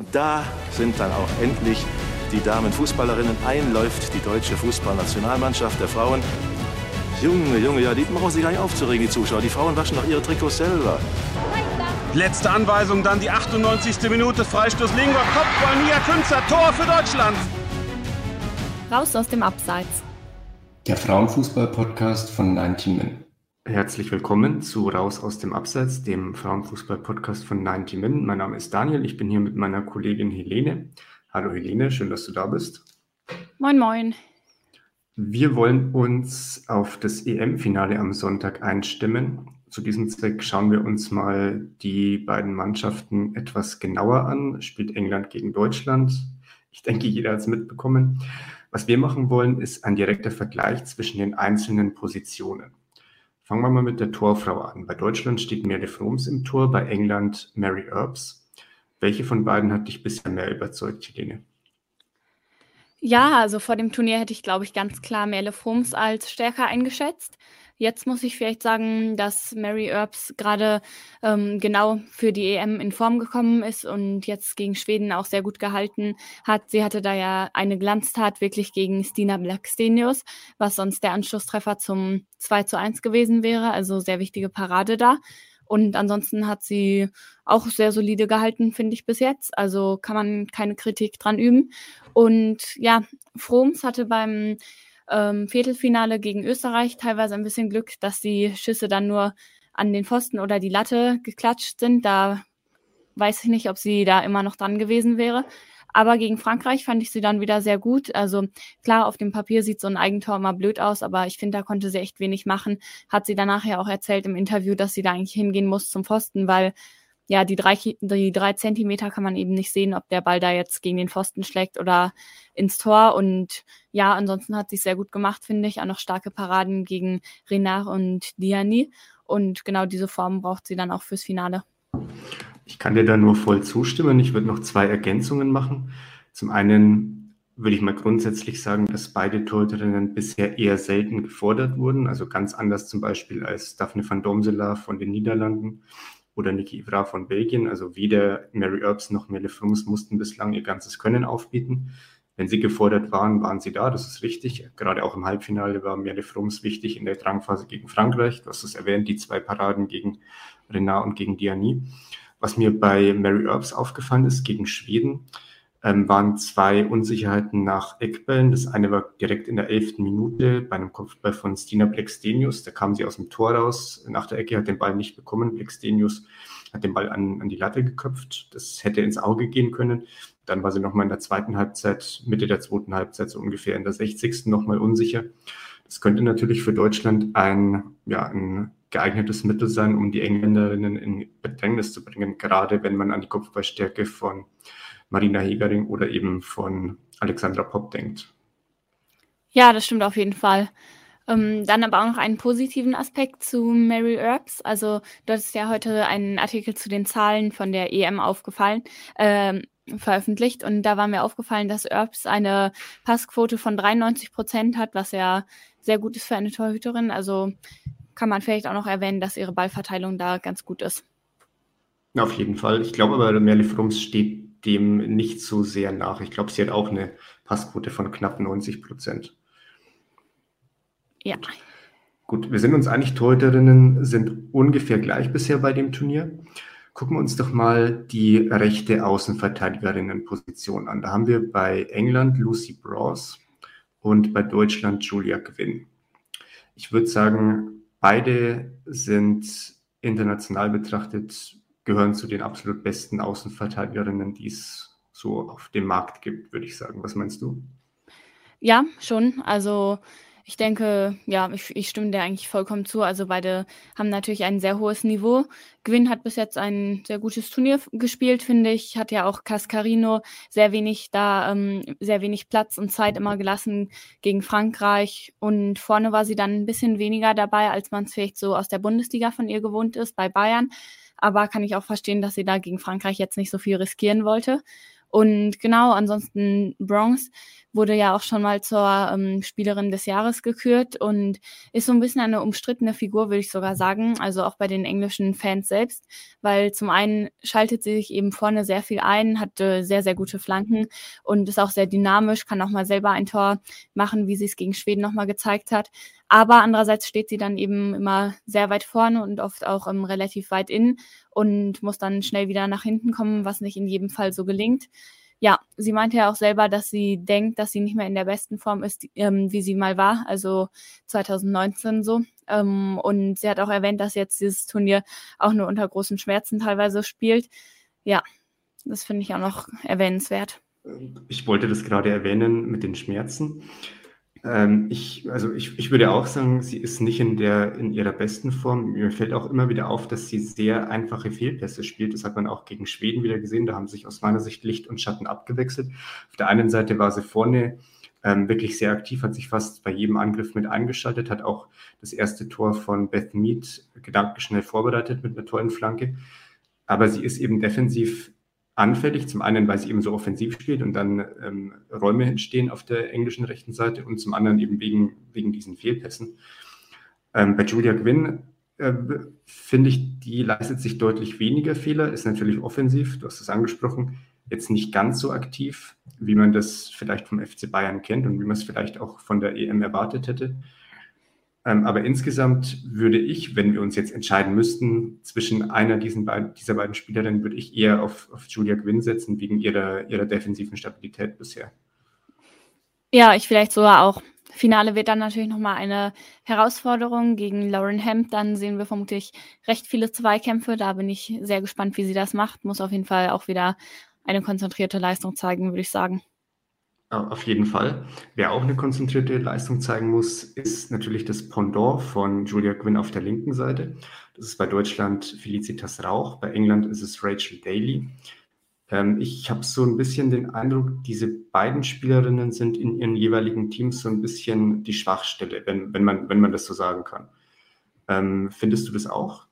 Und da sind dann auch endlich die Damenfußballerinnen. Einläuft die deutsche Fußballnationalmannschaft der Frauen. Junge, Junge, ja, die brauchen sich gar nicht aufzuregen, die Zuschauer. Die Frauen waschen doch ihre Trikots selber. Letzte Anweisung, dann die 98. Minute, Freistoß Lingor, Kopfball, Mia Künzer, Tor für Deutschland. Raus aus dem Abseits. Der Frauenfußball-Podcast von 90 Min. Herzlich willkommen zu Raus aus dem Abseits, dem Frauenfußball-Podcast von 90 Min. Mein Name ist Daniel, ich bin hier mit meiner Kollegin Helene. Hallo Helene, schön, dass du da bist. Moin, moin. Wir wollen uns auf das EM-Finale am Sonntag einstimmen. Zu diesem Zweck schauen wir uns mal die beiden Mannschaften etwas genauer an. Spielt England gegen Deutschland? Ich denke, jeder hat es mitbekommen. Was wir machen wollen, ist ein direkter Vergleich zwischen den einzelnen Positionen. Fangen wir mal mit der Torfrau an. Bei Deutschland steht Merle Froms im Tor, bei England Mary Earps. Welche von beiden hat dich bisher mehr überzeugt, Helene? Ja, also vor dem Turnier hätte ich, glaube ich, ganz klar Merle Froms als stärker eingeschätzt. Jetzt muss ich vielleicht sagen, dass Mary Earps gerade ähm, genau für die EM in Form gekommen ist und jetzt gegen Schweden auch sehr gut gehalten hat. Sie hatte da ja eine Glanztat wirklich gegen Stina Blackstenius, was sonst der Anschlusstreffer zum 2 zu 1 gewesen wäre. Also sehr wichtige Parade da. Und ansonsten hat sie auch sehr solide gehalten, finde ich bis jetzt. Also kann man keine Kritik dran üben. Und ja, Froms hatte beim ähm, Viertelfinale gegen Österreich teilweise ein bisschen Glück, dass die Schüsse dann nur an den Pfosten oder die Latte geklatscht sind. Da weiß ich nicht, ob sie da immer noch dran gewesen wäre. Aber gegen Frankreich fand ich sie dann wieder sehr gut. Also klar, auf dem Papier sieht so ein Eigentor immer blöd aus, aber ich finde, da konnte sie echt wenig machen. Hat sie danach ja auch erzählt im Interview, dass sie da eigentlich hingehen muss zum Pfosten, weil ja, die drei, die drei Zentimeter kann man eben nicht sehen, ob der Ball da jetzt gegen den Pfosten schlägt oder ins Tor. Und ja, ansonsten hat sie es sehr gut gemacht, finde ich. Auch noch starke Paraden gegen Renard und Diani. Und genau diese Form braucht sie dann auch fürs Finale. Ich kann dir da nur voll zustimmen. Ich würde noch zwei Ergänzungen machen. Zum einen würde ich mal grundsätzlich sagen, dass beide Torhüterinnen bisher eher selten gefordert wurden. Also ganz anders zum Beispiel als Daphne van Domsela von den Niederlanden oder Niki Ivra von Belgien. Also weder Mary Earps noch Melle Frums mussten bislang ihr ganzes Können aufbieten. Wenn sie gefordert waren, waren sie da, das ist richtig. Gerade auch im Halbfinale war Melle Frums wichtig in der Drangphase gegen Frankreich. Du hast es erwähnt, die zwei Paraden gegen Renard und gegen Diani. Was mir bei Mary Earps aufgefallen ist, gegen Schweden, ähm, waren zwei Unsicherheiten nach Eckbällen. Das eine war direkt in der elften Minute bei einem Kopfball von Stina Blackstenius. Da kam sie aus dem Tor raus. Nach der Ecke hat den Ball nicht bekommen. Blackstenius hat den Ball an, an die Latte geköpft. Das hätte ins Auge gehen können. Dann war sie nochmal in der zweiten Halbzeit, Mitte der zweiten Halbzeit, so ungefähr in der 60. nochmal unsicher. Das könnte natürlich für Deutschland ein, ja, ein geeignetes Mittel sein, um die Engländerinnen in Bedrängnis zu bringen, gerade wenn man an die Kopfballstärke von Marina Hegering oder eben von Alexandra Popp denkt. Ja, das stimmt auf jeden Fall. Ähm, dann aber auch noch einen positiven Aspekt zu Mary Earps. Also du hattest ja heute einen Artikel zu den Zahlen von der EM aufgefallen, ähm, veröffentlicht und da war mir aufgefallen, dass Earps eine Passquote von 93 Prozent hat, was ja sehr gut ist für eine Torhüterin. Also kann man vielleicht auch noch erwähnen, dass ihre Ballverteilung da ganz gut ist. Auf jeden Fall. Ich glaube aber, Merle Frums steht dem nicht so sehr nach. Ich glaube, sie hat auch eine Passquote von knapp 90 Prozent. Ja. Gut, wir sind uns einig, Torhüterinnen sind ungefähr gleich bisher bei dem Turnier. Gucken wir uns doch mal die rechte Außenverteidigerinnenposition an. Da haben wir bei England Lucy Bros und bei Deutschland Julia Gwynn. Ich würde sagen, beide sind international betrachtet, gehören zu den absolut besten Außenverteidigerinnen, die es so auf dem Markt gibt, würde ich sagen. Was meinst du? Ja, schon. Also ich denke, ja, ich, ich stimme dir eigentlich vollkommen zu. Also beide haben natürlich ein sehr hohes Niveau. Gwyn hat bis jetzt ein sehr gutes Turnier gespielt, finde ich. Hat ja auch Cascarino sehr wenig da, ähm, sehr wenig Platz und Zeit immer gelassen gegen Frankreich. Und vorne war sie dann ein bisschen weniger dabei, als man es vielleicht so aus der Bundesliga von ihr gewohnt ist, bei Bayern. Aber kann ich auch verstehen, dass sie da gegen Frankreich jetzt nicht so viel riskieren wollte. Und genau, ansonsten Bronx wurde ja auch schon mal zur ähm, Spielerin des Jahres gekürt und ist so ein bisschen eine umstrittene Figur, würde ich sogar sagen. Also auch bei den englischen Fans selbst, weil zum einen schaltet sie sich eben vorne sehr viel ein, hat äh, sehr, sehr gute Flanken und ist auch sehr dynamisch, kann auch mal selber ein Tor machen, wie sie es gegen Schweden nochmal gezeigt hat. Aber andererseits steht sie dann eben immer sehr weit vorne und oft auch ähm, relativ weit innen und muss dann schnell wieder nach hinten kommen, was nicht in jedem Fall so gelingt. Ja, sie meinte ja auch selber, dass sie denkt, dass sie nicht mehr in der besten Form ist, ähm, wie sie mal war, also 2019 so. Ähm, und sie hat auch erwähnt, dass jetzt dieses Turnier auch nur unter großen Schmerzen teilweise spielt. Ja, das finde ich auch noch erwähnenswert. Ich wollte das gerade erwähnen mit den Schmerzen. Ähm, ich, also ich, ich würde auch sagen, sie ist nicht in, der, in ihrer besten Form. Mir fällt auch immer wieder auf, dass sie sehr einfache Fehlpässe spielt. Das hat man auch gegen Schweden wieder gesehen. Da haben sich aus meiner Sicht Licht und Schatten abgewechselt. Auf der einen Seite war sie vorne ähm, wirklich sehr aktiv, hat sich fast bei jedem Angriff mit eingeschaltet, hat auch das erste Tor von Beth Mead gedankenschnell vorbereitet mit einer tollen Flanke. Aber sie ist eben defensiv anfällig. Zum einen, weil sie eben so offensiv spielt und dann ähm, Räume entstehen auf der englischen rechten Seite und zum anderen eben wegen, wegen diesen Fehlpässen. Ähm, bei Julia Gwynn äh, finde ich, die leistet sich deutlich weniger Fehler, ist natürlich offensiv, du hast es angesprochen, jetzt nicht ganz so aktiv, wie man das vielleicht vom FC Bayern kennt und wie man es vielleicht auch von der EM erwartet hätte. Ähm, aber insgesamt würde ich, wenn wir uns jetzt entscheiden müssten zwischen einer beiden, dieser beiden Spielerinnen, würde ich eher auf, auf Julia Gwynn setzen, wegen ihrer, ihrer defensiven Stabilität bisher. Ja, ich vielleicht sogar auch. Finale wird dann natürlich nochmal eine Herausforderung gegen Lauren Hemp. Dann sehen wir vermutlich recht viele Zweikämpfe. Da bin ich sehr gespannt, wie sie das macht. Muss auf jeden Fall auch wieder eine konzentrierte Leistung zeigen, würde ich sagen. Auf jeden Fall. Wer auch eine konzentrierte Leistung zeigen muss, ist natürlich das Pendant von Julia Gwynn auf der linken Seite. Das ist bei Deutschland Felicitas Rauch, bei England ist es Rachel Daly. Ähm, ich habe so ein bisschen den Eindruck, diese beiden Spielerinnen sind in ihren jeweiligen Teams so ein bisschen die Schwachstelle, wenn, wenn, man, wenn man das so sagen kann. Ähm, findest du das auch?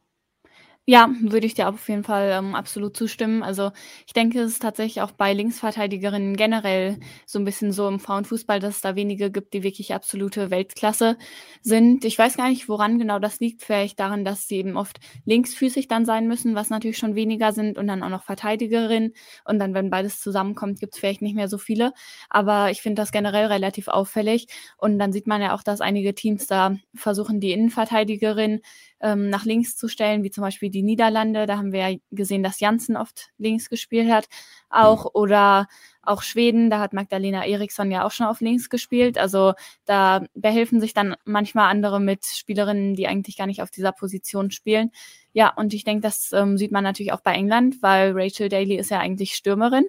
Ja, würde ich dir auf jeden Fall ähm, absolut zustimmen. Also ich denke, es ist tatsächlich auch bei Linksverteidigerinnen generell so ein bisschen so im Frauenfußball, dass es da wenige gibt, die wirklich absolute Weltklasse sind. Ich weiß gar nicht, woran genau das liegt. Vielleicht daran, dass sie eben oft linksfüßig dann sein müssen, was natürlich schon weniger sind und dann auch noch Verteidigerin. Und dann, wenn beides zusammenkommt, gibt es vielleicht nicht mehr so viele. Aber ich finde das generell relativ auffällig. Und dann sieht man ja auch, dass einige Teams da versuchen, die Innenverteidigerin ähm, nach links zu stellen, wie zum Beispiel die Niederlande. Da haben wir ja gesehen, dass Janssen oft links gespielt hat. Auch mhm. oder auch Schweden, da hat Magdalena Eriksson ja auch schon auf links gespielt. Also da behelfen sich dann manchmal andere mit Spielerinnen, die eigentlich gar nicht auf dieser Position spielen. Ja, und ich denke, das ähm, sieht man natürlich auch bei England, weil Rachel Daly ist ja eigentlich Stürmerin,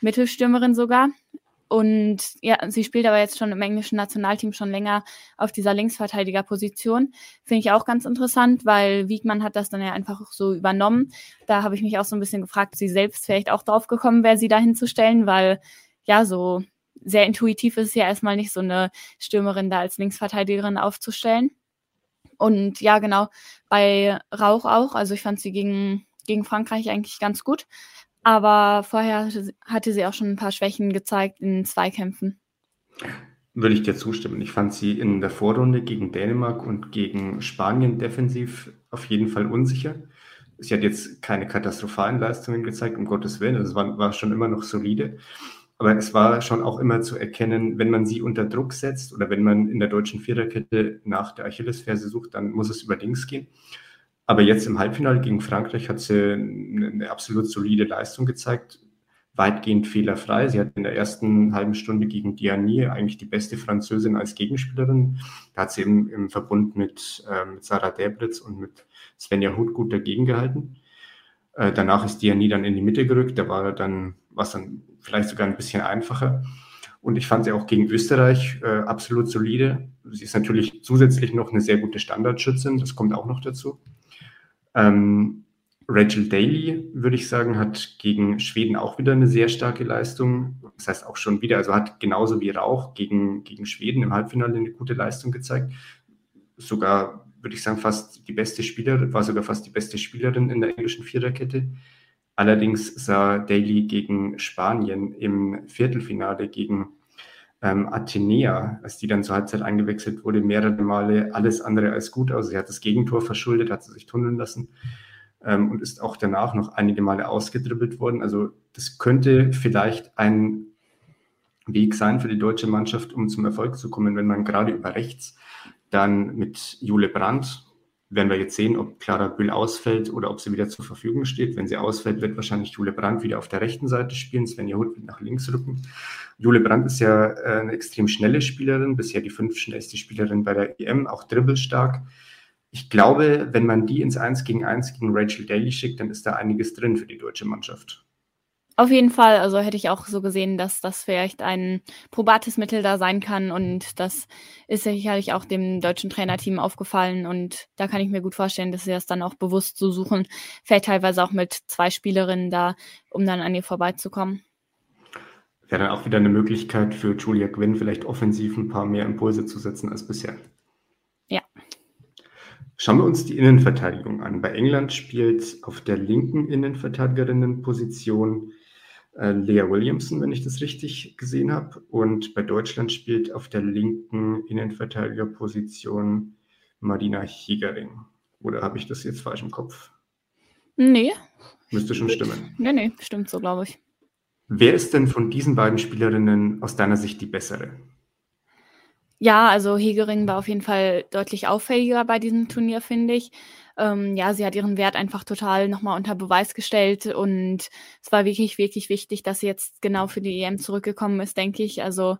Mittelstürmerin sogar. Und ja, sie spielt aber jetzt schon im englischen Nationalteam schon länger auf dieser Linksverteidigerposition. Finde ich auch ganz interessant, weil Wiegmann hat das dann ja einfach so übernommen. Da habe ich mich auch so ein bisschen gefragt, ob sie selbst vielleicht auch drauf gekommen wäre, sie da hinzustellen, weil ja, so sehr intuitiv ist es ja erstmal nicht, so eine Stürmerin da als Linksverteidigerin aufzustellen. Und ja, genau, bei Rauch auch. Also ich fand sie gegen, gegen Frankreich eigentlich ganz gut. Aber vorher hatte sie auch schon ein paar Schwächen gezeigt in Zweikämpfen. Würde ich dir zustimmen. Ich fand sie in der Vorrunde gegen Dänemark und gegen Spanien defensiv auf jeden Fall unsicher. Sie hat jetzt keine katastrophalen Leistungen gezeigt, um Gottes Willen. Es war, war schon immer noch solide. Aber es war schon auch immer zu erkennen, wenn man sie unter Druck setzt oder wenn man in der deutschen Viererkette nach der Achillesferse sucht, dann muss es über links gehen. Aber jetzt im Halbfinale gegen Frankreich hat sie eine absolut solide Leistung gezeigt, weitgehend fehlerfrei. Sie hat in der ersten halben Stunde gegen Diani eigentlich die beste Französin als Gegenspielerin. Da hat sie im, im Verbund mit, äh, mit Sarah Debritz und mit Svenja Huth gut dagegen gehalten. Äh, danach ist Diani dann in die Mitte gerückt. Da war dann, was dann vielleicht sogar ein bisschen einfacher. Und ich fand sie auch gegen Österreich äh, absolut solide. Sie ist natürlich zusätzlich noch eine sehr gute Standardschützin. Das kommt auch noch dazu. Ähm, Rachel Daly, würde ich sagen, hat gegen Schweden auch wieder eine sehr starke Leistung. Das heißt auch schon wieder, also hat genauso wie Rauch gegen, gegen Schweden im Halbfinale eine gute Leistung gezeigt. Sogar, würde ich sagen, fast die beste Spielerin, war sogar fast die beste Spielerin in der englischen Viererkette. Allerdings sah Daly gegen Spanien im Viertelfinale gegen ähm, Athenea, als die dann zur Halbzeit eingewechselt wurde, mehrere Male alles andere als gut aus. Sie hat das Gegentor verschuldet, hat sie sich tunneln lassen ähm, und ist auch danach noch einige Male ausgedribbelt worden. Also das könnte vielleicht ein Weg sein für die deutsche Mannschaft, um zum Erfolg zu kommen, wenn man gerade über rechts dann mit Jule Brandt, werden wir jetzt sehen, ob Clara Bühl ausfällt oder ob sie wieder zur Verfügung steht. Wenn sie ausfällt, wird wahrscheinlich Jule Brandt wieder auf der rechten Seite spielen, Svenja Huth wird nach links rücken. Jule Brandt ist ja äh, eine extrem schnelle Spielerin, bisher die fünf schnellste Spielerin bei der EM, auch dribbelstark ich glaube, wenn man die ins 1 gegen 1 gegen Rachel Daly schickt, dann ist da einiges drin für die deutsche Mannschaft. Auf jeden Fall, also hätte ich auch so gesehen, dass das vielleicht ein probates Mittel da sein kann und das ist sicherlich auch dem deutschen Trainerteam aufgefallen und da kann ich mir gut vorstellen, dass sie das dann auch bewusst so suchen, vielleicht teilweise auch mit zwei Spielerinnen da, um dann an ihr vorbeizukommen. Wäre dann auch wieder eine Möglichkeit für Julia Quinn, vielleicht offensiv ein paar mehr Impulse zu setzen als bisher. Ja. Schauen wir uns die Innenverteidigung an. Bei England spielt auf der linken Innenverteidigerinnenposition äh, Lea Williamson, wenn ich das richtig gesehen habe. Und bei Deutschland spielt auf der linken Innenverteidigerposition Marina Hegering. Oder habe ich das jetzt falsch im Kopf? Nee. Müsste schon stimmen. Nee, nee, stimmt so, glaube ich. Wer ist denn von diesen beiden Spielerinnen aus deiner Sicht die bessere? Ja, also Hegering war auf jeden Fall deutlich auffälliger bei diesem Turnier, finde ich. Ähm, ja, sie hat ihren Wert einfach total nochmal unter Beweis gestellt und es war wirklich, wirklich wichtig, dass sie jetzt genau für die EM zurückgekommen ist, denke ich. Also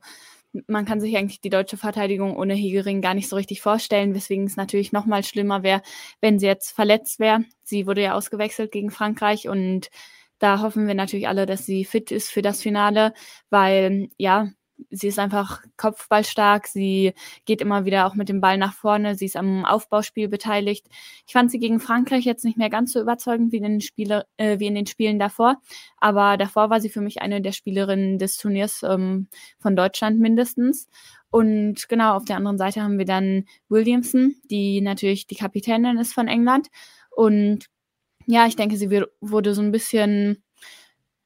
man kann sich eigentlich die deutsche Verteidigung ohne Hegering gar nicht so richtig vorstellen, weswegen es natürlich nochmal schlimmer wäre, wenn sie jetzt verletzt wäre. Sie wurde ja ausgewechselt gegen Frankreich und da hoffen wir natürlich alle, dass sie fit ist für das Finale, weil ja, sie ist einfach kopfballstark, sie geht immer wieder auch mit dem Ball nach vorne, sie ist am Aufbauspiel beteiligt. Ich fand sie gegen Frankreich jetzt nicht mehr ganz so überzeugend wie in den, Spiele, äh, wie in den Spielen davor, aber davor war sie für mich eine der Spielerinnen des Turniers ähm, von Deutschland mindestens. Und genau, auf der anderen Seite haben wir dann Williamson, die natürlich die Kapitänin ist von England. Und ja, ich denke, sie wurde so ein bisschen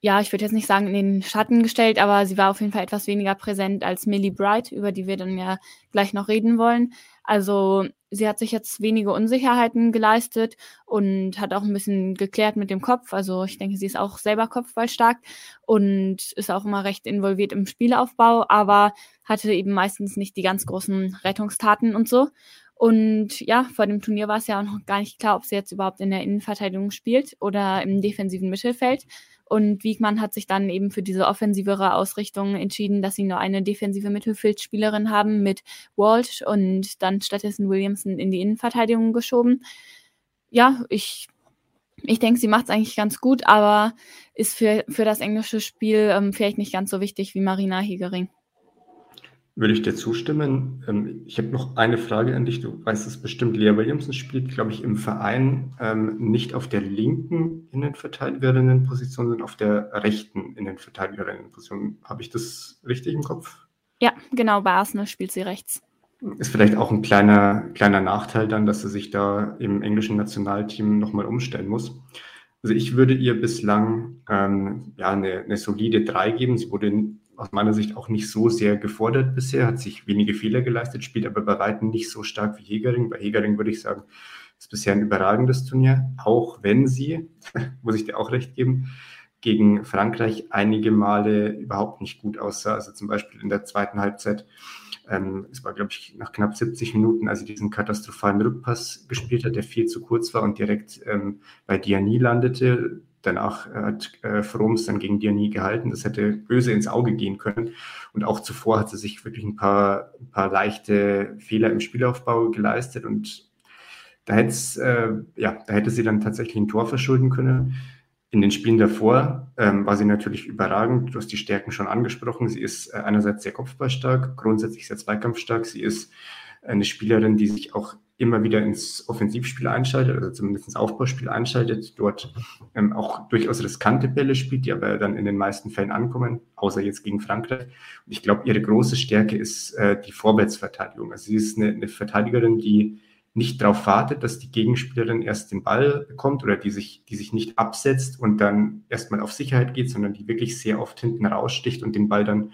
ja, ich würde jetzt nicht sagen in den Schatten gestellt, aber sie war auf jeden Fall etwas weniger präsent als Millie Bright, über die wir dann ja gleich noch reden wollen. Also sie hat sich jetzt wenige Unsicherheiten geleistet und hat auch ein bisschen geklärt mit dem Kopf. Also ich denke, sie ist auch selber kopfballstark und ist auch immer recht involviert im Spielaufbau, aber hatte eben meistens nicht die ganz großen Rettungstaten und so. Und ja, vor dem Turnier war es ja auch noch gar nicht klar, ob sie jetzt überhaupt in der Innenverteidigung spielt oder im defensiven Mittelfeld. Und Wiegmann hat sich dann eben für diese offensivere Ausrichtung entschieden, dass sie nur eine defensive Mittelfeldspielerin haben mit Walsh und dann stattdessen Williamson in die Innenverteidigung geschoben. Ja, ich, ich denke, sie macht es eigentlich ganz gut, aber ist für, für das englische Spiel ähm, vielleicht nicht ganz so wichtig wie Marina Hegering. Würde ich dir zustimmen. Ähm, ich habe noch eine Frage an dich. Du weißt es bestimmt. Lea Williamson spielt, glaube ich, im Verein ähm, nicht auf der linken Innenverteidigerinnenposition, sondern auf der rechten Innenverteidigerinnenposition. Habe ich das richtig im Kopf? Ja, genau. Bei Arsenal spielt sie rechts. Ist vielleicht auch ein kleiner, kleiner Nachteil dann, dass sie sich da im englischen Nationalteam nochmal umstellen muss. Also ich würde ihr bislang ähm, ja, eine, eine solide 3 geben. Sie wurde aus meiner Sicht auch nicht so sehr gefordert bisher, hat sich wenige Fehler geleistet, spielt aber bei weitem nicht so stark wie Hegering. Bei Hegering würde ich sagen, ist bisher ein überragendes Turnier, auch wenn sie, muss ich dir auch recht geben, gegen Frankreich einige Male überhaupt nicht gut aussah. Also zum Beispiel in der zweiten Halbzeit Ähm, es war, glaube ich, nach knapp 70 Minuten, als er diesen katastrophalen Rückpass gespielt hat, der viel zu kurz war und direkt ähm, bei Diani landete. Danach hat äh, Froms dann gegen Diani gehalten. Das hätte böse ins Auge gehen können. Und auch zuvor hat sie sich wirklich ein paar, ein paar leichte Fehler im Spielaufbau geleistet. Und da, äh, ja, da hätte sie dann tatsächlich ein Tor verschulden können. In den Spielen davor ähm, war sie natürlich überragend. Du hast die Stärken schon angesprochen. Sie ist äh, einerseits sehr kopfballstark, grundsätzlich sehr zweikampfstark. Sie ist eine Spielerin, die sich auch immer wieder ins Offensivspiel einschaltet, also zumindest ins Aufbauspiel einschaltet, dort ähm, auch durchaus riskante Bälle spielt, die aber dann in den meisten Fällen ankommen, außer jetzt gegen Frankreich. Und ich glaube, ihre große Stärke ist äh, die Vorwärtsverteidigung. Also sie ist eine, eine Verteidigerin, die nicht darauf wartet, dass die Gegenspielerin erst den Ball bekommt oder die sich, die sich nicht absetzt und dann erstmal auf Sicherheit geht, sondern die wirklich sehr oft hinten raussticht und den Ball dann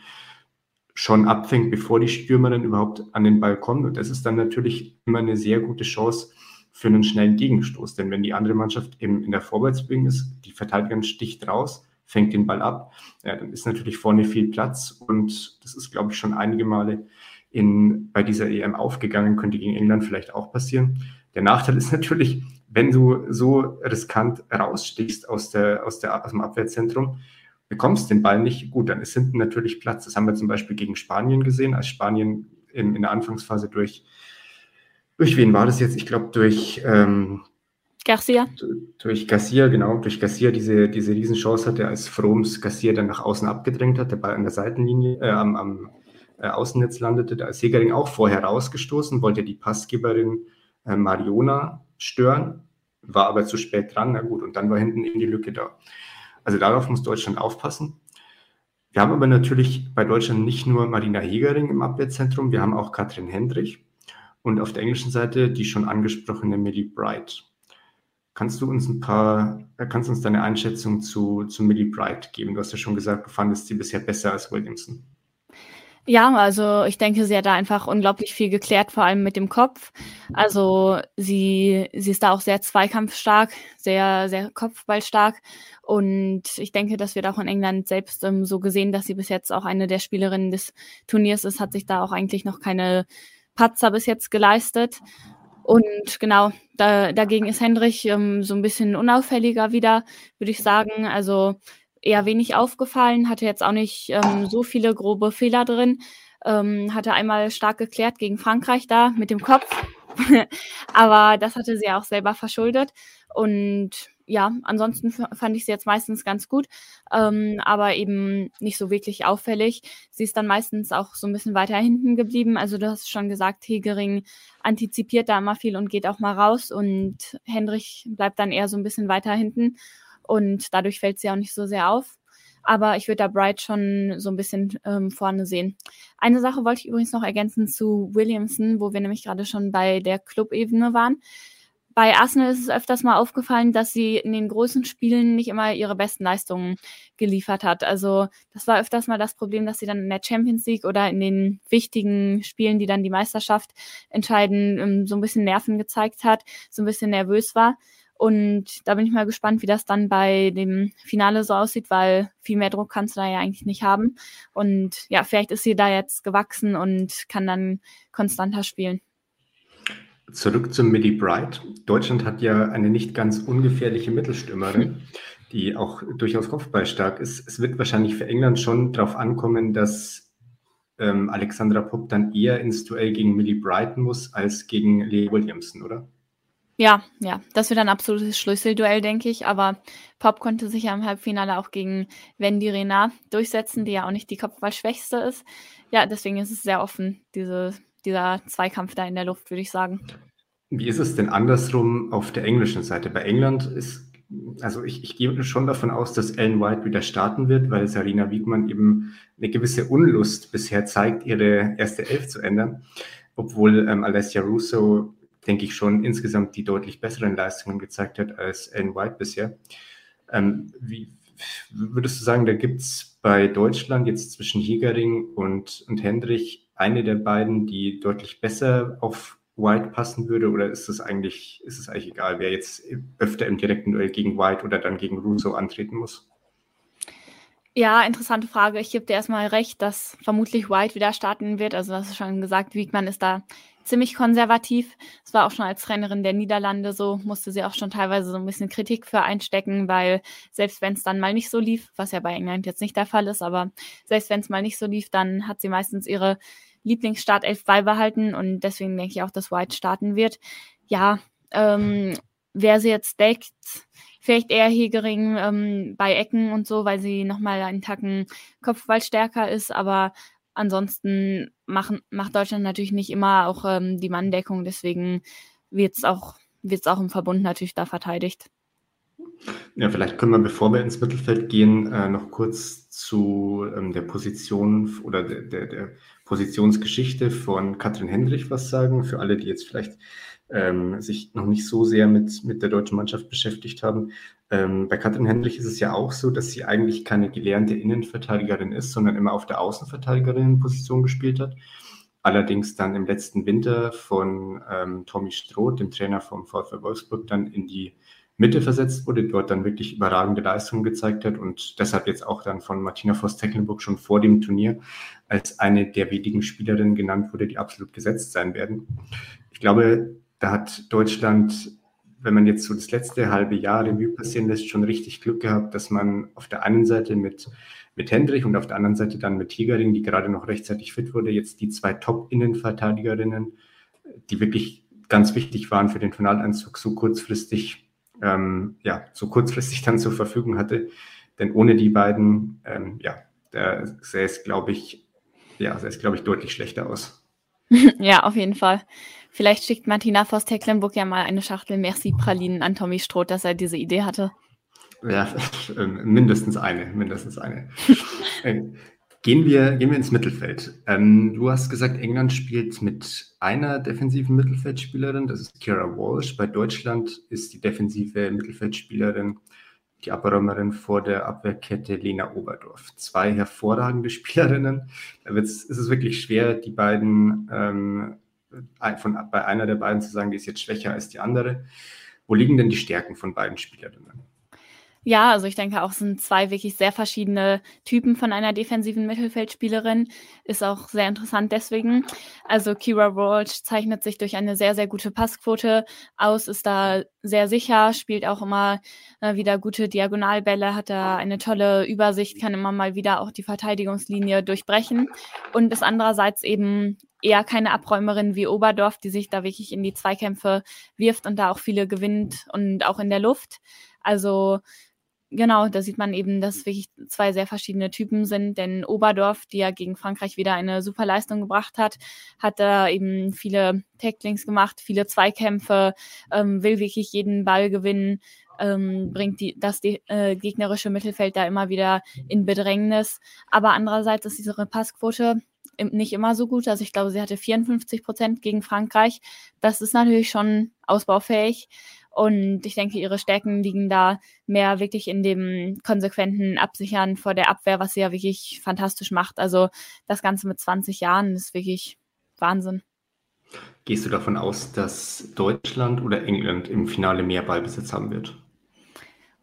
schon abfängt, bevor die Stürmerin überhaupt an den Ball kommt. Und das ist dann natürlich immer eine sehr gute Chance für einen schnellen Gegenstoß. Denn wenn die andere Mannschaft eben in der Vorwärtsbewegung ist, die Verteidigerin sticht raus, fängt den Ball ab, ja, dann ist natürlich vorne viel Platz. Und das ist, glaube ich, schon einige Male in, bei dieser EM aufgegangen, könnte gegen England vielleicht auch passieren. Der Nachteil ist natürlich, wenn du so riskant rausstichst aus, der, aus, der, aus dem Abwehrzentrum, bekommst den Ball nicht, gut, dann ist hinten natürlich Platz. Das haben wir zum Beispiel gegen Spanien gesehen, als Spanien in, in der Anfangsphase durch, durch wen war das jetzt? Ich glaube, durch ähm, Garcia. Durch Garcia, genau, durch Garcia diese, diese Riesenchance hatte, als Froms Garcia dann nach außen abgedrängt hat, der Ball an der Seitenlinie, äh, am, am äh, Außennetz landete. Da ist Segering auch vorher rausgestoßen, wollte die Passgeberin äh, Mariona stören, war aber zu spät dran. Na gut, und dann war hinten eben die Lücke da. Also darauf muss Deutschland aufpassen. Wir haben aber natürlich bei Deutschland nicht nur Marina Hegering im Abwehrzentrum, wir haben auch Katrin Hendrich und auf der englischen Seite die schon angesprochene Millie Bright. Kannst du uns ein paar, äh, kannst uns deine Einschätzung zu, zu Millie Bright geben? Du hast ja schon gesagt, du fandest sie bisher besser als Williamson. Ja, also ich denke, sie hat da einfach unglaublich viel geklärt, vor allem mit dem Kopf. Also sie, sie ist da auch sehr zweikampfstark, sehr, sehr kopfballstark. Und ich denke, das wird auch in England selbst ähm, so gesehen, dass sie bis jetzt auch eine der Spielerinnen des Turniers ist, hat sich da auch eigentlich noch keine Patzer bis jetzt geleistet. Und genau, da, dagegen ist Hendrich ähm, so ein bisschen unauffälliger wieder, würde ich sagen. Also eher wenig aufgefallen, hatte jetzt auch nicht ähm, so viele grobe Fehler drin. Ähm, hatte einmal stark geklärt gegen Frankreich da mit dem Kopf. Aber das hatte sie auch selber verschuldet. Und ja, ansonsten fand ich sie jetzt meistens ganz gut, ähm, aber eben nicht so wirklich auffällig. Sie ist dann meistens auch so ein bisschen weiter hinten geblieben. Also du hast schon gesagt, Hegering antizipiert da immer viel und geht auch mal raus und Hendrich bleibt dann eher so ein bisschen weiter hinten und dadurch fällt sie auch nicht so sehr auf. Aber ich würde da Bright schon so ein bisschen ähm, vorne sehen. Eine Sache wollte ich übrigens noch ergänzen zu Williamson, wo wir nämlich gerade schon bei der Clubebene waren. Bei Arsenal ist es öfters mal aufgefallen, dass sie in den großen Spielen nicht immer ihre besten Leistungen geliefert hat. Also das war öfters mal das Problem, dass sie dann in der Champions League oder in den wichtigen Spielen, die dann die Meisterschaft entscheiden, ähm, so ein bisschen Nerven gezeigt hat, so ein bisschen nervös war. Und da bin ich mal gespannt, wie das dann bei dem Finale so aussieht, weil viel mehr Druck kannst du da ja eigentlich nicht haben. Und ja, vielleicht ist sie da jetzt gewachsen und kann dann konstanter spielen. Zurück zum Millie Bright. Deutschland hat ja eine nicht ganz ungefährliche Mittelstürmerin, die auch durchaus kopfballstark ist. Es wird wahrscheinlich für England schon darauf ankommen, dass ähm, Alexandra Popp dann eher ins Duell gegen Millie Bright muss als gegen Lee Williamson, oder? Ja, ja, das wird ein absolutes Schlüsselduell, denke ich. Aber Pop konnte sich ja im Halbfinale auch gegen Wendy Renard durchsetzen, die ja auch nicht die Kopfballschwächste ist. Ja, deswegen ist es sehr offen, diese, dieser Zweikampf da in der Luft, würde ich sagen. Wie ist es denn andersrum auf der englischen Seite? Bei England ist, also ich, ich gehe schon davon aus, dass Ellen White wieder starten wird, weil Sarina Wiegmann eben eine gewisse Unlust bisher zeigt, ihre erste Elf zu ändern. Obwohl ähm, Alessia Russo denke ich, schon insgesamt die deutlich besseren Leistungen gezeigt hat als Ellen White bisher. Ähm, wie würdest du sagen, da gibt es bei Deutschland jetzt zwischen Jägering und, und Hendrich eine der beiden, die deutlich besser auf White passen würde? Oder ist es eigentlich, ist es eigentlich egal, wer jetzt öfter im direkten Duell gegen White oder dann gegen Russo antreten muss? Ja, interessante Frage. Ich gebe dir erstmal recht, dass vermutlich White wieder starten wird. Also, das ist schon gesagt, Wiegmann ist da ziemlich konservativ. Es war auch schon als Trainerin der Niederlande so, musste sie auch schon teilweise so ein bisschen Kritik für einstecken, weil selbst wenn es dann mal nicht so lief, was ja bei England jetzt nicht der Fall ist, aber selbst wenn es mal nicht so lief, dann hat sie meistens ihre Lieblingsstartelf beibehalten und deswegen denke ich auch, dass White starten wird. Ja, ähm, wer sie jetzt deckt, vielleicht eher Hegering ähm, bei Ecken und so, weil sie nochmal einen Tacken Kopfball stärker ist, aber ansonsten machen, macht Deutschland natürlich nicht immer auch ähm, die Manndeckung, deswegen wird es auch, wird's auch im Verbund natürlich da verteidigt. Ja, vielleicht können wir, bevor wir ins Mittelfeld gehen, äh, noch kurz zu ähm, der Position oder der, der, der, Positionsgeschichte von Katrin Hendrich was sagen, für alle, die jetzt vielleicht ähm, sich noch nicht so sehr mit, mit der deutschen Mannschaft beschäftigt haben. Ähm, bei Katrin Hendrich ist es ja auch so, dass sie eigentlich keine gelernte Innenverteidigerin ist, sondern immer auf der Außenverteidigerinnenposition gespielt hat. Allerdings dann im letzten Winter von ähm, Tommy Stroh, dem Trainer vom VfL Wolfsburg, dann in die Mitte versetzt wurde, dort dann wirklich überragende Leistungen gezeigt hat und deshalb jetzt auch dann von Martina Voss-Tecklenburg schon vor dem Turnier als eine der wenigen Spielerinnen genannt wurde, die absolut gesetzt sein werden. Ich glaube, da hat Deutschland, wenn man jetzt so das letzte halbe Jahr Revue passieren lässt, schon richtig Glück gehabt, dass man auf der einen Seite mit, mit Hendrich und auf der anderen Seite dann mit Hegering, die gerade noch rechtzeitig fit wurde, jetzt die zwei Top-Innenverteidigerinnen, die wirklich ganz wichtig waren für den Finaleinzug, so kurzfristig, ähm, ja, so kurzfristig dann zur Verfügung hatte. Denn ohne die beiden, ähm, ja, da sähe es, glaube ich, ja, sähe es, glaube ich, deutlich schlechter aus. ja, auf jeden Fall. Vielleicht schickt Martina Voss-Tecklenburg ja mal eine Schachtel Merci-Pralinen an Tommy Stroh, dass er diese Idee hatte. Ja, ähm, mindestens eine, mindestens eine. Äh, gehen, wir, gehen wir ins Mittelfeld. Ähm, du hast gesagt, England spielt mit einer defensiven Mittelfeldspielerin, das ist Kira Walsh. Bei Deutschland ist die defensive Mittelfeldspielerin die Abräumerin vor der Abwehrkette Lena Oberdorf. Zwei hervorragende Spielerinnen. Da ist es wirklich schwer, die beiden ähm, von, bei einer der beiden zu sagen, die ist jetzt schwächer als die andere. Wo liegen denn die Stärken von beiden Spielerinnen? Ja, also ich denke auch, es sind zwei wirklich sehr verschiedene Typen von einer defensiven Mittelfeldspielerin. Ist auch sehr interessant deswegen. Also Kira Walsh zeichnet sich durch eine sehr, sehr gute Passquote aus, ist da sehr sicher, spielt auch immer äh, wieder gute Diagonalbälle, hat da eine tolle Übersicht, kann immer mal wieder auch die Verteidigungslinie durchbrechen und ist andererseits eben eher keine Abräumerin wie Oberdorf, die sich da wirklich in die Zweikämpfe wirft und da auch viele gewinnt und auch in der Luft. Also Genau, da sieht man eben, dass wirklich zwei sehr verschiedene Typen sind, denn Oberdorf, die ja gegen Frankreich wieder eine super Leistung gebracht hat, hat da eben viele Tacklings gemacht, viele Zweikämpfe, ähm, will wirklich jeden Ball gewinnen, ähm, bringt die, das die, äh, gegnerische Mittelfeld da immer wieder in Bedrängnis. Aber andererseits ist diese Passquote nicht immer so gut. Also ich glaube, sie hatte 54 Prozent gegen Frankreich. Das ist natürlich schon ausbaufähig. Und ich denke, ihre Stärken liegen da mehr wirklich in dem konsequenten Absichern vor der Abwehr, was sie ja wirklich fantastisch macht. Also das Ganze mit 20 Jahren ist wirklich Wahnsinn. Gehst du davon aus, dass Deutschland oder England im Finale mehr Ballbesitz haben wird?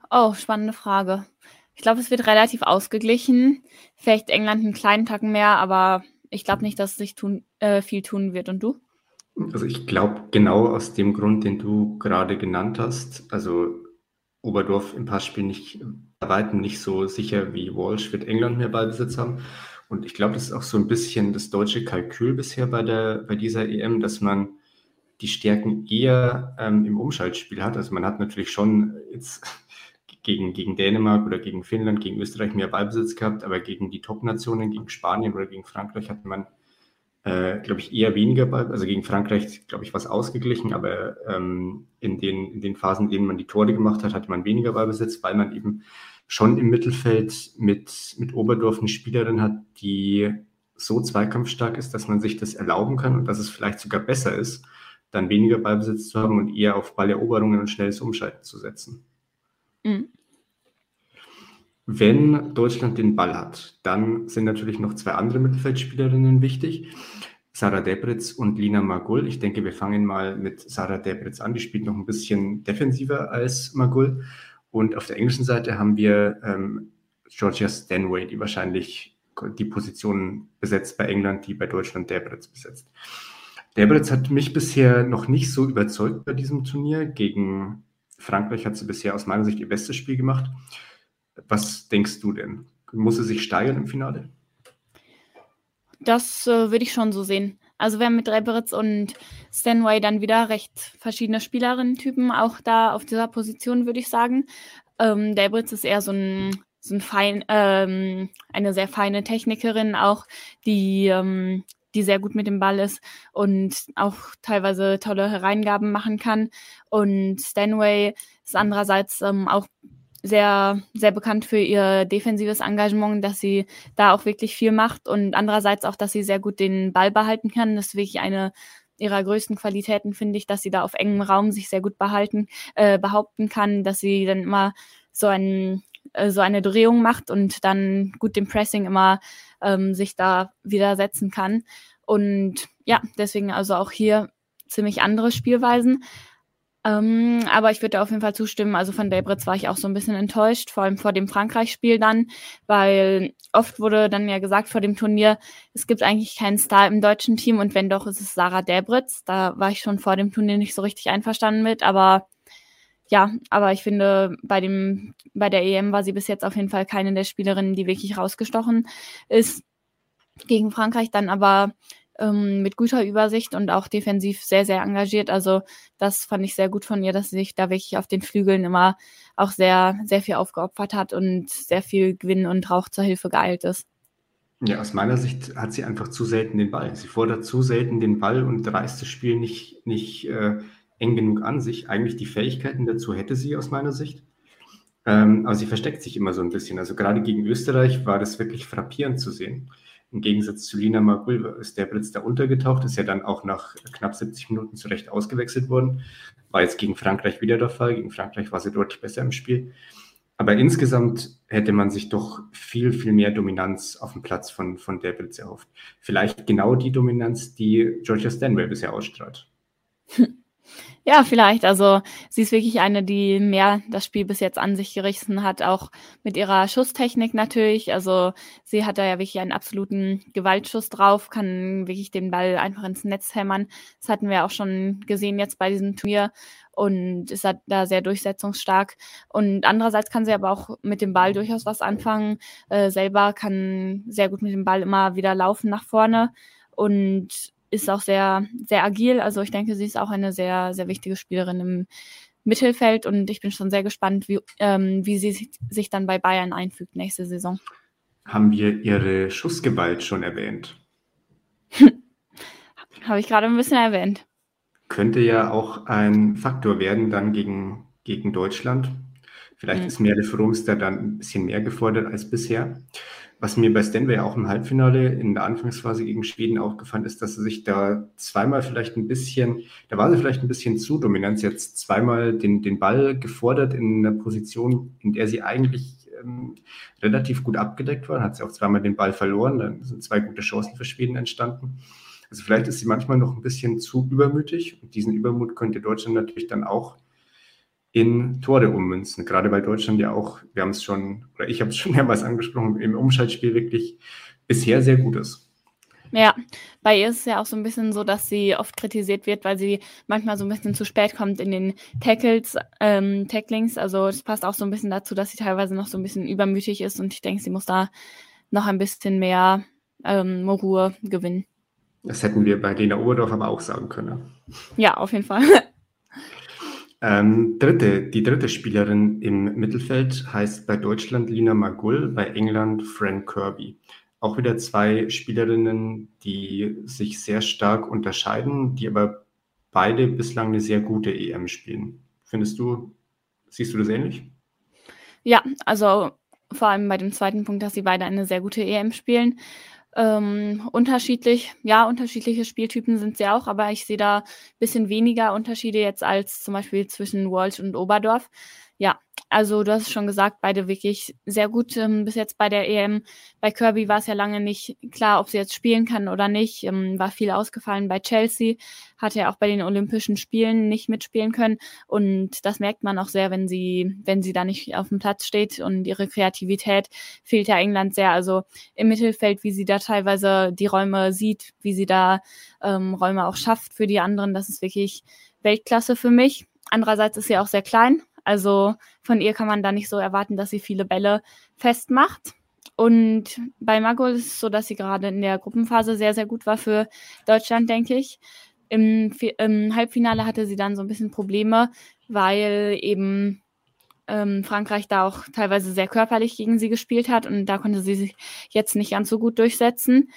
Oh, spannende Frage. Ich glaube, es wird relativ ausgeglichen. Vielleicht England einen kleinen Tacken mehr, aber ich glaube nicht, dass es sich tun, äh, viel tun wird. Und du? Also ich glaube genau aus dem Grund, den du gerade genannt hast. Also Oberdorf im Passspiel nicht bei weitem nicht so sicher wie Walsh wird England mehr Ballbesitz haben. Und ich glaube, das ist auch so ein bisschen das deutsche Kalkül bisher bei, der, bei dieser EM, dass man die Stärken eher ähm, im Umschaltspiel hat. Also man hat natürlich schon jetzt gegen, gegen Dänemark oder gegen Finnland, gegen Österreich mehr Ballbesitz gehabt, aber gegen die Top-Nationen, gegen Spanien oder gegen Frankreich hat man äh, glaube ich, eher weniger Ball. Also gegen Frankreich, glaube ich, was ausgeglichen, aber ähm, in, den, in den Phasen, in denen man die Tore gemacht hat, hatte man weniger Ballbesitz, weil man eben schon im Mittelfeld mit, mit Oberdorf eine Spielerin hat, die so zweikampfstark ist, dass man sich das erlauben kann und dass es vielleicht sogar besser ist, dann weniger Ballbesitz zu haben und eher auf Balleroberungen und schnelles Umschalten zu setzen. Mhm. Wenn Deutschland den Ball hat, dann sind natürlich noch zwei andere Mittelfeldspielerinnen wichtig. Sarah Debritz und Lina Magul. Ich denke, wir fangen mal mit Sarah Debritz an. Die spielt noch ein bisschen defensiver als Magul. Und auf der englischen Seite haben wir ähm, Georgia Stanway, die wahrscheinlich die Position besetzt bei England, die bei Deutschland Debritz besetzt. Debritz hat mich bisher noch nicht so überzeugt bei diesem Turnier. Gegen Frankreich hat sie bisher aus meiner Sicht ihr bestes Spiel gemacht. Was denkst du denn? Muss sie sich steigern im Finale? Das äh, würde ich schon so sehen. Also wir haben mit Reberitz und Stanway dann wieder recht verschiedene Spielerinnen-Typen auch da auf dieser Position, würde ich sagen. Ähm, Debritz ist eher so ein, so ein fein, ähm, eine sehr feine Technikerin, auch die, ähm, die sehr gut mit dem Ball ist und auch teilweise tolle Hereingaben machen kann. Und Stanway ist andererseits ähm, auch sehr, sehr bekannt für ihr defensives Engagement, dass sie da auch wirklich viel macht und andererseits auch, dass sie sehr gut den Ball behalten kann. Das ist wirklich eine ihrer größten Qualitäten, finde ich, dass sie da auf engem Raum sich sehr gut behalten, äh, behaupten kann, dass sie dann immer so ein äh, so eine Drehung macht und dann gut dem Pressing immer ähm, sich da widersetzen kann. Und ja, deswegen also auch hier ziemlich andere Spielweisen. Ähm, aber ich würde auf jeden Fall zustimmen. Also von Delbritz war ich auch so ein bisschen enttäuscht, vor allem vor dem Frankreich-Spiel dann, weil oft wurde dann ja gesagt vor dem Turnier, es gibt eigentlich keinen Star im deutschen Team und wenn doch, ist es Sarah Delbritz. Da war ich schon vor dem Turnier nicht so richtig einverstanden mit, aber ja, aber ich finde, bei dem, bei der EM war sie bis jetzt auf jeden Fall keine der Spielerinnen, die wirklich rausgestochen ist. Gegen Frankreich dann aber ähm, mit guter Übersicht und auch defensiv sehr, sehr engagiert. Also das fand ich sehr gut von ihr, dass sie sich da wirklich auf den Flügeln immer auch sehr, sehr viel aufgeopfert hat und sehr viel Gewinn und Rauch zur Hilfe geeilt ist. Ja, aus meiner Sicht hat sie einfach zu selten den Ball. Sie fordert zu selten den Ball und reißt das Spiel nicht, nicht äh, eng genug an sich. Eigentlich die Fähigkeiten dazu hätte sie aus meiner Sicht. Ähm, aber sie versteckt sich immer so ein bisschen. Also gerade gegen Österreich war das wirklich frappierend zu sehen. Im Gegensatz zu Lina Magul ist der Blitz da untergetaucht, ist ja dann auch nach knapp 70 Minuten zurecht ausgewechselt worden. War jetzt gegen Frankreich wieder der Fall. Gegen Frankreich war sie deutlich besser im Spiel. Aber insgesamt hätte man sich doch viel, viel mehr Dominanz auf dem Platz von, von der Blitz erhofft. Vielleicht genau die Dominanz, die Georgia Stanway bisher ausstrahlt. Ja, vielleicht. Also sie ist wirklich eine, die mehr das Spiel bis jetzt an sich gerissen hat, auch mit ihrer Schusstechnik natürlich. Also sie hat da ja wirklich einen absoluten Gewaltschuss drauf, kann wirklich den Ball einfach ins Netz hämmern. Das hatten wir auch schon gesehen jetzt bei diesem Turnier und ist da sehr durchsetzungsstark. Und andererseits kann sie aber auch mit dem Ball durchaus was anfangen. Äh, selber kann sehr gut mit dem Ball immer wieder laufen nach vorne und ist auch sehr, sehr agil. Also ich denke, sie ist auch eine sehr, sehr wichtige Spielerin im Mittelfeld und ich bin schon sehr gespannt, wie, ähm, wie sie sich dann bei Bayern einfügt nächste Saison. Haben wir ihre Schussgewalt schon erwähnt? Habe ich gerade ein bisschen erwähnt. Könnte ja auch ein Faktor werden dann gegen, gegen Deutschland. Vielleicht mhm. ist Merle Fromster dann ein bisschen mehr gefordert als bisher. Was mir bei Stanway auch im Halbfinale in der Anfangsphase gegen Schweden aufgefallen ist, dass sie sich da zweimal vielleicht ein bisschen, da war sie vielleicht ein bisschen zu dominant. Sie hat zweimal den, den Ball gefordert in einer Position, in der sie eigentlich ähm, relativ gut abgedeckt war. Hat sie auch zweimal den Ball verloren. Dann sind zwei gute Chancen für Schweden entstanden. Also vielleicht ist sie manchmal noch ein bisschen zu übermütig. Und diesen Übermut könnte Deutschland natürlich dann auch in Tore ummünzen. Gerade weil Deutschland ja auch, wir haben es schon, oder ich habe es schon mehrmals angesprochen, im Umschaltspiel wirklich bisher sehr gut ist. Ja, bei ihr ist es ja auch so ein bisschen so, dass sie oft kritisiert wird, weil sie manchmal so ein bisschen zu spät kommt in den Tackles, ähm, Tacklings. Also es passt auch so ein bisschen dazu, dass sie teilweise noch so ein bisschen übermütig ist und ich denke, sie muss da noch ein bisschen mehr ähm, Ruhe gewinnen. Das hätten wir bei Lena Oberdorf aber auch sagen können. Ja, auf jeden Fall. Ähm, dritte, die dritte Spielerin im Mittelfeld heißt bei Deutschland Lina Magul, bei England Fran Kirby. Auch wieder zwei Spielerinnen, die sich sehr stark unterscheiden, die aber beide bislang eine sehr gute EM spielen. Findest du, siehst du das ähnlich? Ja, also vor allem bei dem zweiten Punkt, dass sie beide eine sehr gute EM spielen. Ähm, unterschiedlich, ja, unterschiedliche Spieltypen sind sie auch, aber ich sehe da ein bisschen weniger Unterschiede jetzt als zum Beispiel zwischen Walsh und Oberdorf. Ja, also du hast es schon gesagt, beide wirklich sehr gut ähm, bis jetzt bei der EM. Bei Kirby war es ja lange nicht klar, ob sie jetzt spielen kann oder nicht. Ähm, war viel ausgefallen bei Chelsea, hatte ja auch bei den Olympischen Spielen nicht mitspielen können. Und das merkt man auch sehr, wenn sie, wenn sie da nicht auf dem Platz steht und ihre Kreativität fehlt ja England sehr. Also im Mittelfeld, wie sie da teilweise die Räume sieht, wie sie da ähm, Räume auch schafft für die anderen, das ist wirklich Weltklasse für mich. Andererseits ist sie auch sehr klein, also von ihr kann man da nicht so erwarten, dass sie viele Bälle festmacht. Und bei Margot ist es so, dass sie gerade in der Gruppenphase sehr, sehr gut war für Deutschland, denke ich. Im, Im, Halbfinale hatte sie dann so ein bisschen Probleme, weil eben ähm, Frankreich da auch teilweise sehr körperlich gegen sie gespielt hat und da konnte sie sich jetzt nicht ganz so gut durchsetzen.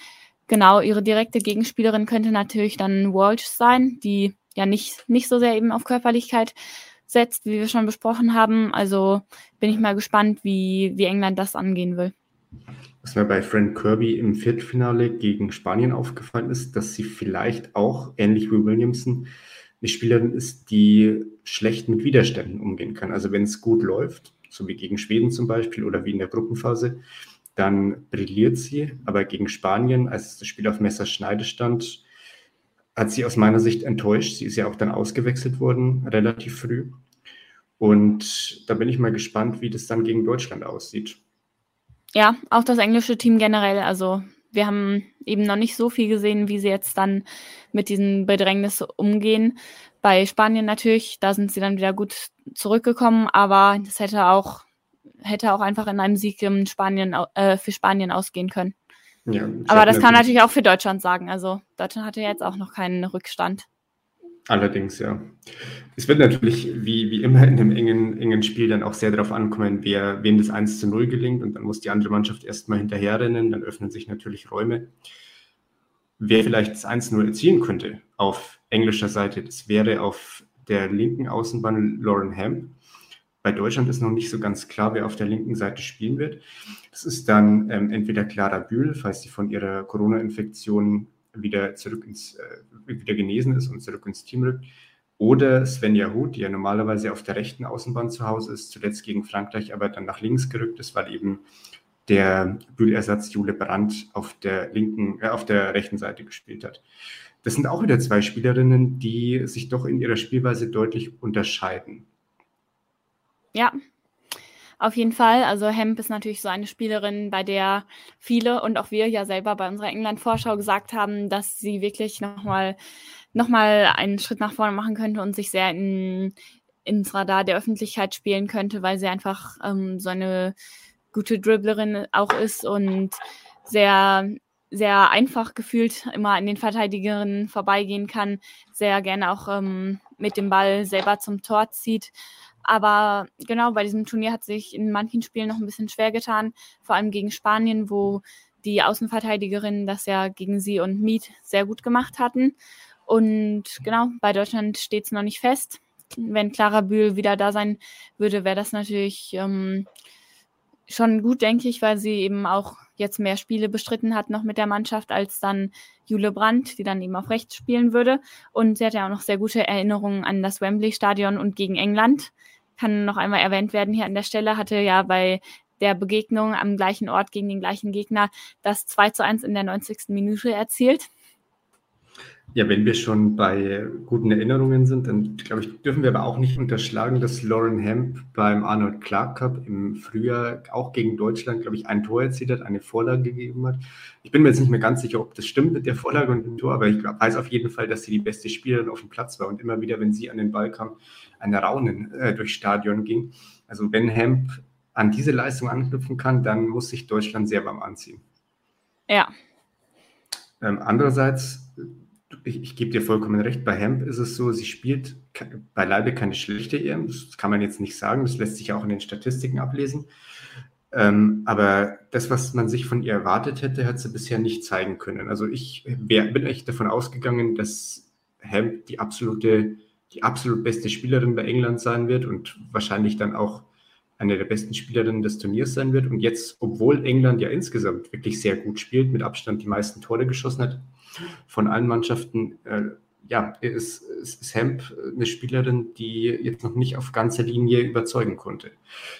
Genau, ihre direkte Gegenspielerin könnte natürlich dann Walsh sein, die ja nicht, nicht so sehr eben auf Körperlichkeit setzt, wie wir schon besprochen haben. Also bin ich mal gespannt, wie, wie England das angehen will. Was mir bei Frank Kirby im Viertelfinale gegen Spanien aufgefallen ist, dass sie vielleicht auch, ähnlich wie Williamson, eine Spielerin ist, die schlecht mit Widerständen umgehen kann. Also wenn es gut läuft, so wie gegen Schweden zum Beispiel oder wie in der Gruppenphase, dann brilliert sie. Aber gegen Spanien, als das Spiel auf Messerschneide stand, hat sie aus meiner Sicht enttäuscht. Sie ist ja auch dann ausgewechselt worden, relativ früh. Und da bin ich mal gespannt, wie das dann gegen Deutschland aussieht. Ja, auch das englische Team generell. Also wir haben eben noch nicht so viel gesehen, wie sie jetzt dann mit diesen Bedrängnissen umgehen. Bei Spanien natürlich, da sind sie dann wieder gut zurückgekommen, aber das hätte auch, hätte auch einfach in einem Sieg in Spanien, äh, für Spanien ausgehen können. Ja, Aber das kann man natürlich auch für Deutschland sagen. Also Deutschland hatte jetzt auch noch keinen Rückstand. Allerdings, ja. Es wird natürlich, wie, wie immer in einem engen, engen Spiel, dann auch sehr darauf ankommen, wer, wem das 1 zu 0 gelingt. Und dann muss die andere Mannschaft erstmal hinterherrennen. Dann öffnen sich natürlich Räume. Wer vielleicht das 1 zu 0 erzielen könnte auf englischer Seite, das wäre auf der linken Außenbahn Lauren Hemp. Bei Deutschland ist noch nicht so ganz klar, wer auf der linken Seite spielen wird. Das ist dann ähm, entweder Clara Bühl, falls sie von ihrer Corona-Infektion wieder zurück ins, äh, wieder genesen ist und zurück ins Team rückt, oder Svenja Huth, die ja normalerweise auf der rechten Außenbahn zu Hause ist, zuletzt gegen Frankreich, aber dann nach links gerückt ist, weil eben der Bühlersatz Jule Brandt auf der linken, äh, auf der rechten Seite gespielt hat. Das sind auch wieder zwei Spielerinnen, die sich doch in ihrer Spielweise deutlich unterscheiden. Ja, auf jeden Fall. Also Hemp ist natürlich so eine Spielerin, bei der viele und auch wir ja selber bei unserer England-Vorschau gesagt haben, dass sie wirklich nochmal noch mal einen Schritt nach vorne machen könnte und sich sehr in, ins Radar der Öffentlichkeit spielen könnte, weil sie einfach ähm, so eine gute Dribblerin auch ist und sehr sehr einfach gefühlt immer an den Verteidigerinnen vorbeigehen kann, sehr gerne auch ähm, mit dem Ball selber zum Tor zieht. Aber genau, bei diesem Turnier hat sich in manchen Spielen noch ein bisschen schwer getan, vor allem gegen Spanien, wo die Außenverteidigerinnen das ja gegen sie und Mead sehr gut gemacht hatten. Und genau, bei Deutschland steht es noch nicht fest. Wenn Clara Bühl wieder da sein würde, wäre das natürlich ähm, schon gut, denke ich, weil sie eben auch jetzt mehr Spiele bestritten hat noch mit der Mannschaft als dann Jule Brandt, die dann eben auf rechts spielen würde. Und sie hat ja auch noch sehr gute Erinnerungen an das Wembley-Stadion und gegen England kann noch einmal erwähnt werden hier an der Stelle, hatte ja bei der Begegnung am gleichen Ort gegen den gleichen Gegner das 2 zu 1 in der 90. Minute erzielt. Ja, wenn wir schon bei guten Erinnerungen sind, dann glaube ich, dürfen wir aber auch nicht unterschlagen, dass Lauren Hemp beim Arnold Clark Cup im Frühjahr auch gegen Deutschland, glaube ich, ein Tor erzielt hat, eine Vorlage gegeben hat. Ich bin mir jetzt nicht mehr ganz sicher, ob das stimmt mit der Vorlage und dem Tor, aber ich weiß auf jeden Fall, dass sie die beste Spielerin auf dem Platz war und immer wieder, wenn sie an den Ball kam, eine Raunen äh, durchs Stadion ging. Also wenn Hemp an diese Leistung anknüpfen kann, dann muss sich Deutschland sehr beim Anziehen. Ja. Ähm, andererseits ich, ich gebe dir vollkommen recht, bei Hemp ist es so, sie spielt beileibe keine schlechte EM, das kann man jetzt nicht sagen, das lässt sich auch in den Statistiken ablesen. Ähm, aber das, was man sich von ihr erwartet hätte, hat sie bisher nicht zeigen können. Also ich wär, bin echt davon ausgegangen, dass Hemp die absolute, die absolut beste Spielerin bei England sein wird und wahrscheinlich dann auch eine der besten Spielerinnen des Turniers sein wird. Und jetzt, obwohl England ja insgesamt wirklich sehr gut spielt, mit Abstand die meisten Tore geschossen hat, von allen Mannschaften äh, ja, ist, ist Hemp eine Spielerin, die jetzt noch nicht auf ganzer Linie überzeugen konnte.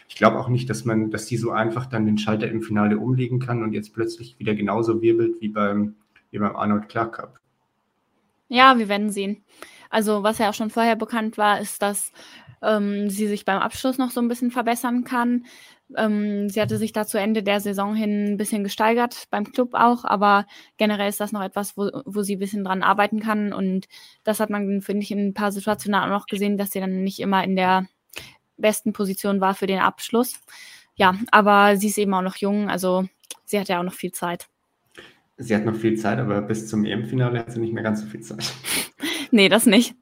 Ich glaube auch nicht, dass man, dass sie so einfach dann den Schalter im Finale umlegen kann und jetzt plötzlich wieder genauso wirbelt wie beim, wie beim Arnold Clark Cup. Ja, wir werden sehen. Also, was ja auch schon vorher bekannt war, ist, dass ähm, sie sich beim Abschluss noch so ein bisschen verbessern kann. Ähm, sie hatte sich da zu Ende der Saison hin ein bisschen gesteigert, beim Club auch, aber generell ist das noch etwas, wo, wo sie ein bisschen dran arbeiten kann. Und das hat man, finde ich, in ein paar Situationen auch noch gesehen, dass sie dann nicht immer in der besten Position war für den Abschluss. Ja, aber sie ist eben auch noch jung, also sie hat ja auch noch viel Zeit. Sie hat noch viel Zeit, aber bis zum EM-Finale hat sie nicht mehr ganz so viel Zeit. nee, das nicht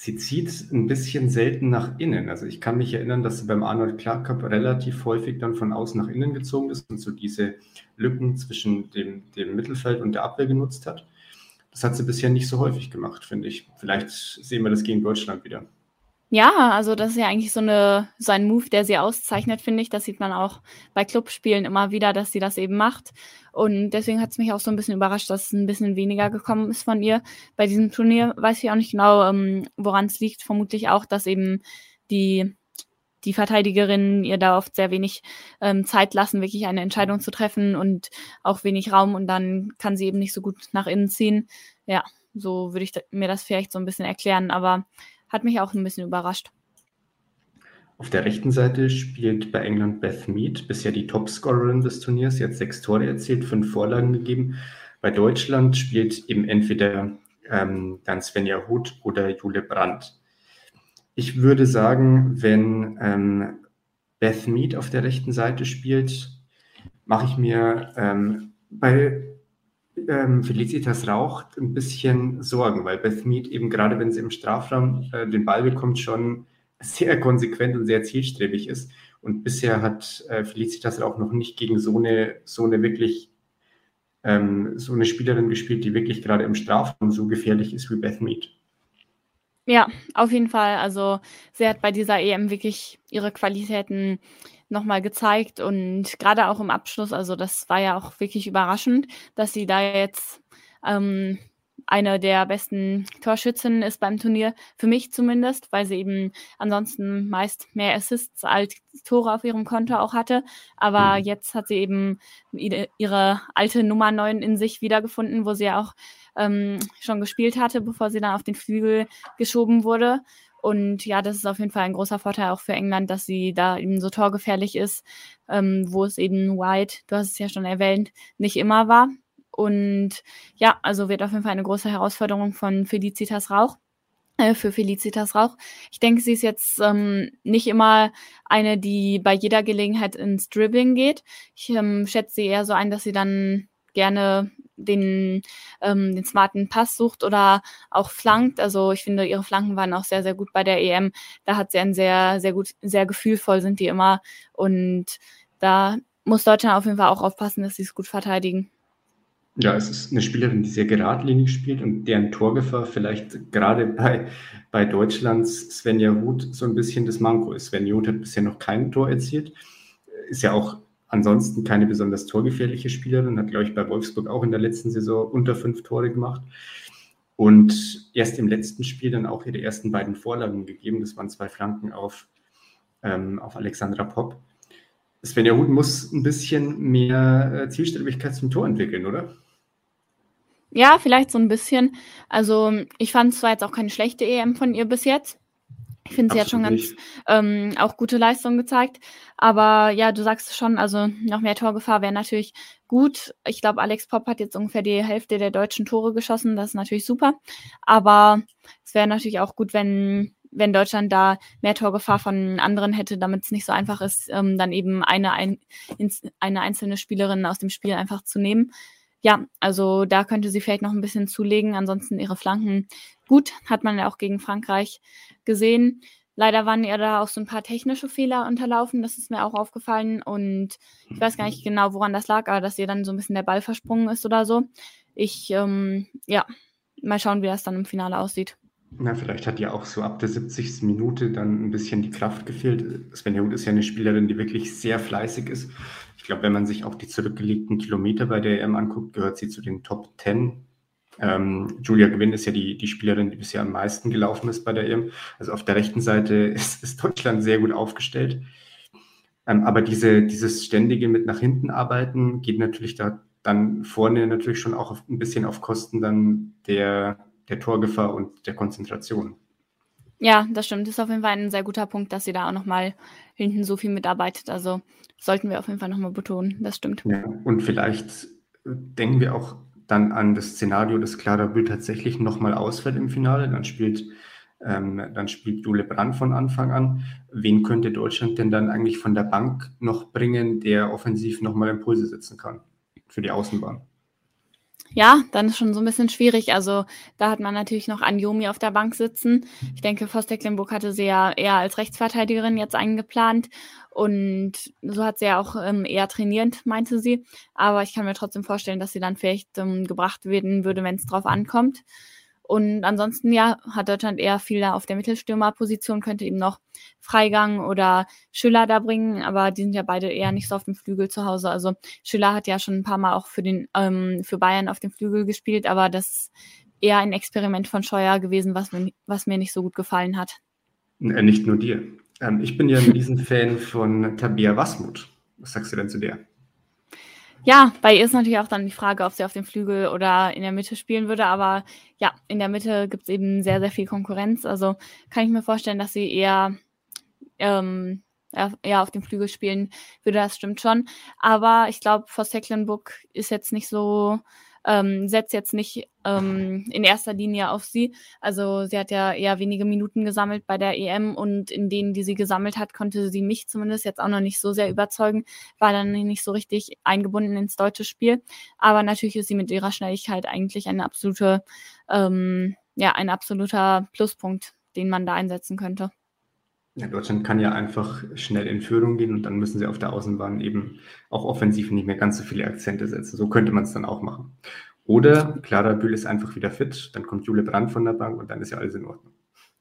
sie zieht ein bisschen selten nach innen. Also ich kann mich erinnern, dass sie beim Arnold Clark Cup relativ häufig dann von außen nach innen gezogen ist und so diese Lücken zwischen dem, dem Mittelfeld und der Abwehr genutzt hat. Das hat sie bisher nicht so häufig gemacht, finde ich. Vielleicht sehen wir das gegen Deutschland wieder. Ja, also das ist ja eigentlich so, eine, so ein Move, der sie auszeichnet, finde ich. Das sieht man auch bei Clubspielen immer wieder, dass sie das eben macht. Und deswegen hat es mich auch so ein bisschen überrascht, dass es ein bisschen weniger gekommen ist von ihr. Bei diesem Turnier weiß ich auch nicht genau, ähm, woran es liegt. Vermutlich auch, dass eben die, die Verteidigerinnen ihr da oft sehr wenig ähm, Zeit lassen, wirklich eine Entscheidung zu treffen und auch wenig Raum. Und dann kann sie eben nicht so gut nach innen ziehen. Ja, so würde ich mir das vielleicht so ein bisschen erklären. Aber hat mich auch ein bisschen überrascht. Auf der rechten Seite spielt bei England Beth Mead, bisher die Topscorerin des Turniers. Sie hat sechs Tore erzielt, fünf Vorlagen gegeben. Bei Deutschland spielt eben entweder ähm, dann Svenja Huth oder Jule Brandt. Ich würde sagen, wenn ähm, Beth Mead auf der rechten Seite spielt, mache ich mir ähm, bei ähm, Felicitas Rauch ein bisschen Sorgen, weil Beth Mead eben gerade, wenn sie im Strafraum äh, den Ball bekommt, schon sehr konsequent und sehr zielstrebig ist. Und bisher hat äh, Felicitas Rauch noch nicht gegen so eine, so eine wirklich ähm, so eine Spielerin gespielt, die wirklich gerade im Strafraum so gefährlich ist wie Beth Mead. Ja, auf jeden Fall. Also sie hat bei dieser EM wirklich ihre Qualitäten nochmal gezeigt und gerade auch im Abschluss, also das war ja auch wirklich überraschend, dass sie da jetzt ähm, eine der besten Torschützen ist beim Turnier, für mich zumindest, weil sie eben ansonsten meist mehr Assists als Tore auf ihrem Konto auch hatte. Aber mhm. jetzt hat sie eben ihre alte Nummer 9 in sich wiedergefunden, wo sie ja auch ähm, schon gespielt hatte, bevor sie dann auf den Flügel geschoben wurde. Und ja, das ist auf jeden Fall ein großer Vorteil auch für England, dass sie da eben so torgefährlich ist, ähm, wo es eben White, du hast es ja schon erwähnt, nicht immer war. Und ja, also wird auf jeden Fall eine große Herausforderung von Felicitas Rauch äh, für Felicitas Rauch. Ich denke, sie ist jetzt ähm, nicht immer eine, die bei jeder Gelegenheit ins Dribbling geht. Ich ähm, schätze sie eher so ein, dass sie dann gerne den, ähm, den smarten Pass sucht oder auch flankt. Also ich finde, ihre Flanken waren auch sehr, sehr gut bei der EM. Da hat sie ein sehr, sehr gut, sehr gefühlvoll sind die immer. Und da muss Deutschland auf jeden Fall auch aufpassen, dass sie es gut verteidigen. Ja, es ist eine Spielerin, die sehr geradlinig spielt und deren Torgefahr vielleicht gerade bei, bei Deutschlands Svenja Huth so ein bisschen das Manko ist. Svenja Huth hat bisher noch kein Tor erzielt, ist ja auch ansonsten keine besonders torgefährliche Spielerin, hat, glaube ich, bei Wolfsburg auch in der letzten Saison unter fünf Tore gemacht. Und erst im letzten Spiel dann auch ihre ersten beiden Vorlagen gegeben. Das waren zwei Flanken auf, ähm, auf Alexandra Popp. Svenja Huth muss ein bisschen mehr äh, Zielstrebigkeit zum Tor entwickeln, oder? Ja, vielleicht so ein bisschen. Also ich fand es zwar jetzt auch keine schlechte EM von ihr bis jetzt. Ich finde, sie hat schon ganz ähm, auch gute Leistungen gezeigt. Aber ja, du sagst schon, also noch mehr Torgefahr wäre natürlich gut. Ich glaube, Alex Popp hat jetzt ungefähr die Hälfte der deutschen Tore geschossen. Das ist natürlich super. Aber es wäre natürlich auch gut, wenn, wenn Deutschland da mehr Torgefahr von anderen hätte, damit es nicht so einfach ist, ähm, dann eben eine, ein, eine einzelne Spielerin aus dem Spiel einfach zu nehmen. Ja, also da könnte sie vielleicht noch ein bisschen zulegen. Ansonsten ihre Flanken gut, hat man ja auch gegen Frankreich gesehen. Leider waren ihr da auch so ein paar technische Fehler unterlaufen, das ist mir auch aufgefallen. Und ich weiß gar nicht genau, woran das lag, aber dass ihr dann so ein bisschen der Ball versprungen ist oder so. Ich, ähm, ja, mal schauen, wie das dann im Finale aussieht. Na, vielleicht hat ja auch so ab der 70. Minute dann ein bisschen die Kraft gefehlt. Svenja Huth ist ja eine Spielerin, die wirklich sehr fleißig ist. Ich glaube, wenn man sich auch die zurückgelegten Kilometer bei der EM anguckt, gehört sie zu den Top 10 Ähm, Julia Gewinn ist ja die, die Spielerin, die bisher am meisten gelaufen ist bei der EM. Also auf der rechten Seite ist, ist Deutschland sehr gut aufgestellt. Ähm, aber diese, dieses ständige mit nach hinten arbeiten geht natürlich da dann vorne natürlich schon auch auf, ein bisschen auf Kosten dann der, der Torgefahr und der Konzentration. Ja, das stimmt. Das ist auf jeden Fall ein sehr guter Punkt, dass sie da auch nochmal hinten so viel mitarbeitet. Also sollten wir auf jeden Fall nochmal betonen. Das stimmt. Ja, und vielleicht denken wir auch dann an das Szenario, dass Clara Bühl tatsächlich nochmal ausfällt im Finale. Dann spielt, ähm, dann spielt Jule Brand von Anfang an. Wen könnte Deutschland denn dann eigentlich von der Bank noch bringen, der offensiv nochmal Impulse setzen kann für die Außenbahn? Ja, dann ist schon so ein bisschen schwierig. Also da hat man natürlich noch Anjomi auf der Bank sitzen. Ich denke, Voss-Tecklenburg hatte sie ja eher als Rechtsverteidigerin jetzt eingeplant. Und so hat sie ja auch ähm, eher trainierend, meinte sie. Aber ich kann mir trotzdem vorstellen, dass sie dann vielleicht ähm, gebracht werden würde, wenn es drauf ankommt. Und ansonsten, ja, hat Deutschland eher viel auf der Mittelstürmerposition, könnte eben noch Freigang oder Schüller da bringen, aber die sind ja beide eher nicht so auf dem Flügel zu Hause. Also Schüller hat ja schon ein paar Mal auch für den, ähm, für Bayern auf dem Flügel gespielt, aber das ist eher ein Experiment von Scheuer gewesen, was mir, was mir nicht so gut gefallen hat. Äh, nicht nur dir. Ähm, ich bin ja ein Riesenfan von Tabia Wasmut. Was sagst du denn zu der? Ja, bei ihr ist natürlich auch dann die Frage, ob sie auf dem Flügel oder in der Mitte spielen würde. Aber ja, in der Mitte gibt es eben sehr, sehr viel Konkurrenz. Also kann ich mir vorstellen, dass sie eher, ähm, eher auf dem Flügel spielen würde. Das stimmt schon. Aber ich glaube, Voss Tecklenburg ist jetzt nicht so ähm, setzt jetzt nicht ähm, in erster Linie auf sie. Also sie hat ja eher wenige Minuten gesammelt bei der EM und in denen, die sie gesammelt hat, konnte sie mich zumindest jetzt auch noch nicht so sehr überzeugen, war dann nicht so richtig eingebunden ins deutsche Spiel. Aber natürlich ist sie mit ihrer Schnelligkeit eigentlich eine absolute, ähm, ja, ein absoluter Pluspunkt, den man da einsetzen könnte. Ja, Deutschland kann ja einfach schnell in Führung gehen und dann müssen sie auf der Außenbahn eben auch offensiv nicht mehr ganz so viele Akzente setzen. So könnte man es dann auch machen. Oder Clara Bühl ist einfach wieder fit, dann kommt Jule Brandt von der Bank und dann ist ja alles in Ordnung.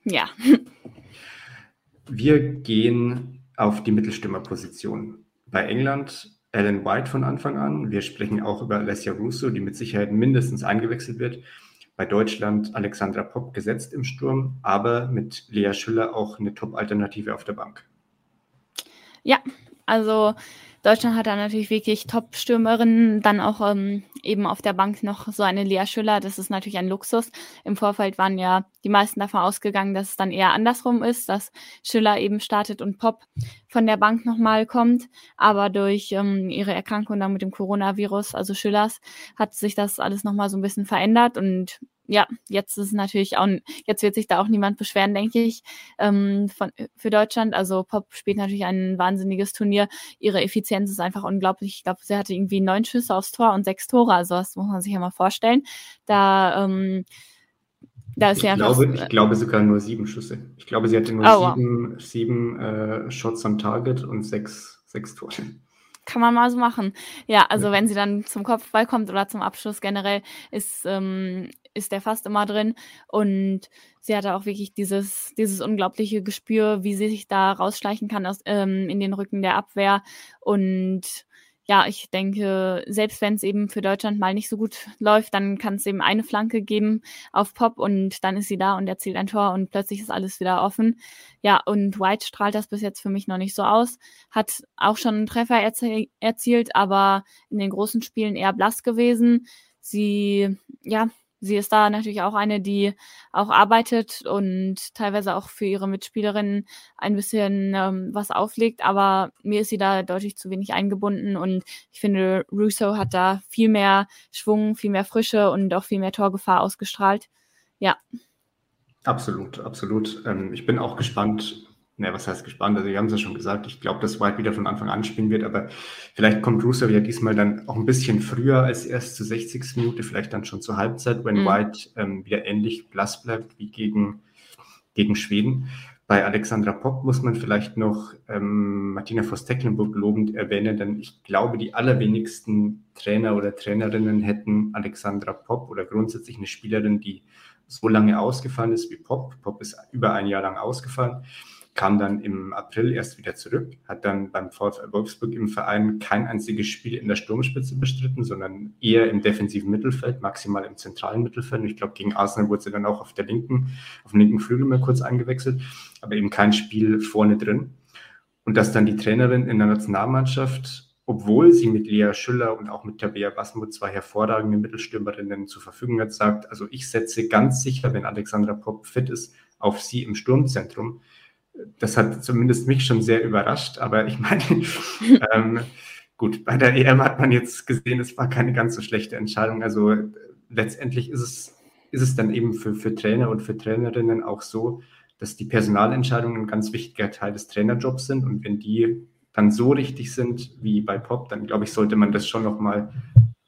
Ja. Wir gehen auf die Mittelstürmerposition. Bei England Ellen White von Anfang an. Wir sprechen auch über Alessia Russo, die mit Sicherheit mindestens eingewechselt wird bei Deutschland Alexandra Popp gesetzt im Sturm, aber mit Lea Schüller auch eine Top-Alternative auf der Bank. Ja, also Deutschland hat da natürlich wirklich Top-Stürmerinnen, dann auch ähm, eben auf der Bank noch so eine Lea Schüller, das ist natürlich ein Luxus. Im Vorfeld waren ja die meisten davon ausgegangen, dass es dann eher andersrum ist, dass Schüller eben startet und Pop von der Bank nochmal kommt. Aber durch ähm, ihre Erkrankung dann mit dem Coronavirus, also Schüllers, hat sich das alles nochmal so ein bisschen verändert und ja, jetzt ist natürlich auch, jetzt wird sich da auch niemand beschweren, denke ich, ähm, von, für Deutschland. Also Pop spielt natürlich ein wahnsinniges Turnier. Ihre Effizienz ist einfach unglaublich. Ich glaube, sie hatte irgendwie neun Schüsse aufs Tor und sechs Tore. Also das muss man sich ja mal vorstellen. Da, ähm, da ist ich, glaube, einfach, ich glaube sogar nur sieben Schüsse. Ich glaube, sie hatte nur oh, sieben, wow. sieben äh, Shots on Target und sechs, sechs Tore kann man mal so machen. Ja, also wenn sie dann zum Kopfball kommt oder zum Abschluss generell, ist, ähm, ist der fast immer drin. Und sie hatte auch wirklich dieses, dieses unglaubliche Gespür, wie sie sich da rausschleichen kann aus, ähm, in den Rücken der Abwehr. Und ja, ich denke, selbst wenn es eben für Deutschland mal nicht so gut läuft, dann kann es eben eine Flanke geben auf Pop und dann ist sie da und erzielt ein Tor und plötzlich ist alles wieder offen. Ja, und White strahlt das bis jetzt für mich noch nicht so aus. Hat auch schon einen Treffer erzie erzielt, aber in den großen Spielen eher blass gewesen. Sie, ja, sie ist da natürlich auch eine, die auch arbeitet und teilweise auch für ihre Mitspielerinnen ein bisschen ähm, was auflegt, aber mir ist sie da deutlich zu wenig eingebunden und ich finde, Russo hat da viel mehr Schwung, viel mehr Frische und auch viel mehr Torgefahr ausgestrahlt. Ja. Absolut, absolut. Ähm, ich bin auch gespannt, ne, was heißt gespannt? Also, wir haben es ja schon gesagt, ich glaube, dass White wieder von Anfang an spielen wird, aber vielleicht kommt Russo ja diesmal dann auch ein bisschen früher als erst zur 60. Minute, vielleicht dann schon zur Halbzeit, wenn mhm. White ähm, wieder ähnlich blass bleibt wie gegen, gegen Schweden. Bei Alexandra Popp muss man vielleicht noch ähm, Martina Voss-Tecklenburg lobend erwähnen, denn ich glaube, die allerwenigsten Trainer oder Trainerinnen hätten Alexandra Popp oder grundsätzlich eine Spielerin, die so lange ausgefallen ist wie Pop. Pop ist über ein Jahr lang ausgefallen kam dann im April erst wieder zurück, hat dann beim VfL Wolfsburg im Verein kein einziges Spiel in der Sturmspitze bestritten, sondern eher im defensiven Mittelfeld, maximal im zentralen Mittelfeld. Und ich glaube, gegen Arsenal wurde sie dann auch auf der linken, auf dem linken Flügel mal kurz eingewechselt, aber eben kein Spiel vorne drin. Und dass dann die Trainerin in der Nationalmannschaft obwohl sie mit Lea Schüller und auch mit Tabea Basmuth zwei hervorragende Mittelstürmerinnen zur Verfügung hat, sagt, also ich setze ganz sicher, wenn Alexandra Popp fit ist, auf sie im Sturmzentrum. Das hat zumindest mich schon sehr überrascht, aber ich meine, ähm, gut, bei der EM hat man jetzt gesehen, es war keine ganz so schlechte Entscheidung. Also letztendlich ist es, ist es dann eben für, für Trainer und für Trainerinnen auch so, dass die Personalentscheidungen ein ganz wichtiger Teil des Trainerjobs sind und wenn die dann so richtig sind wie bei Pop, dann glaube ich, sollte man das schon nochmal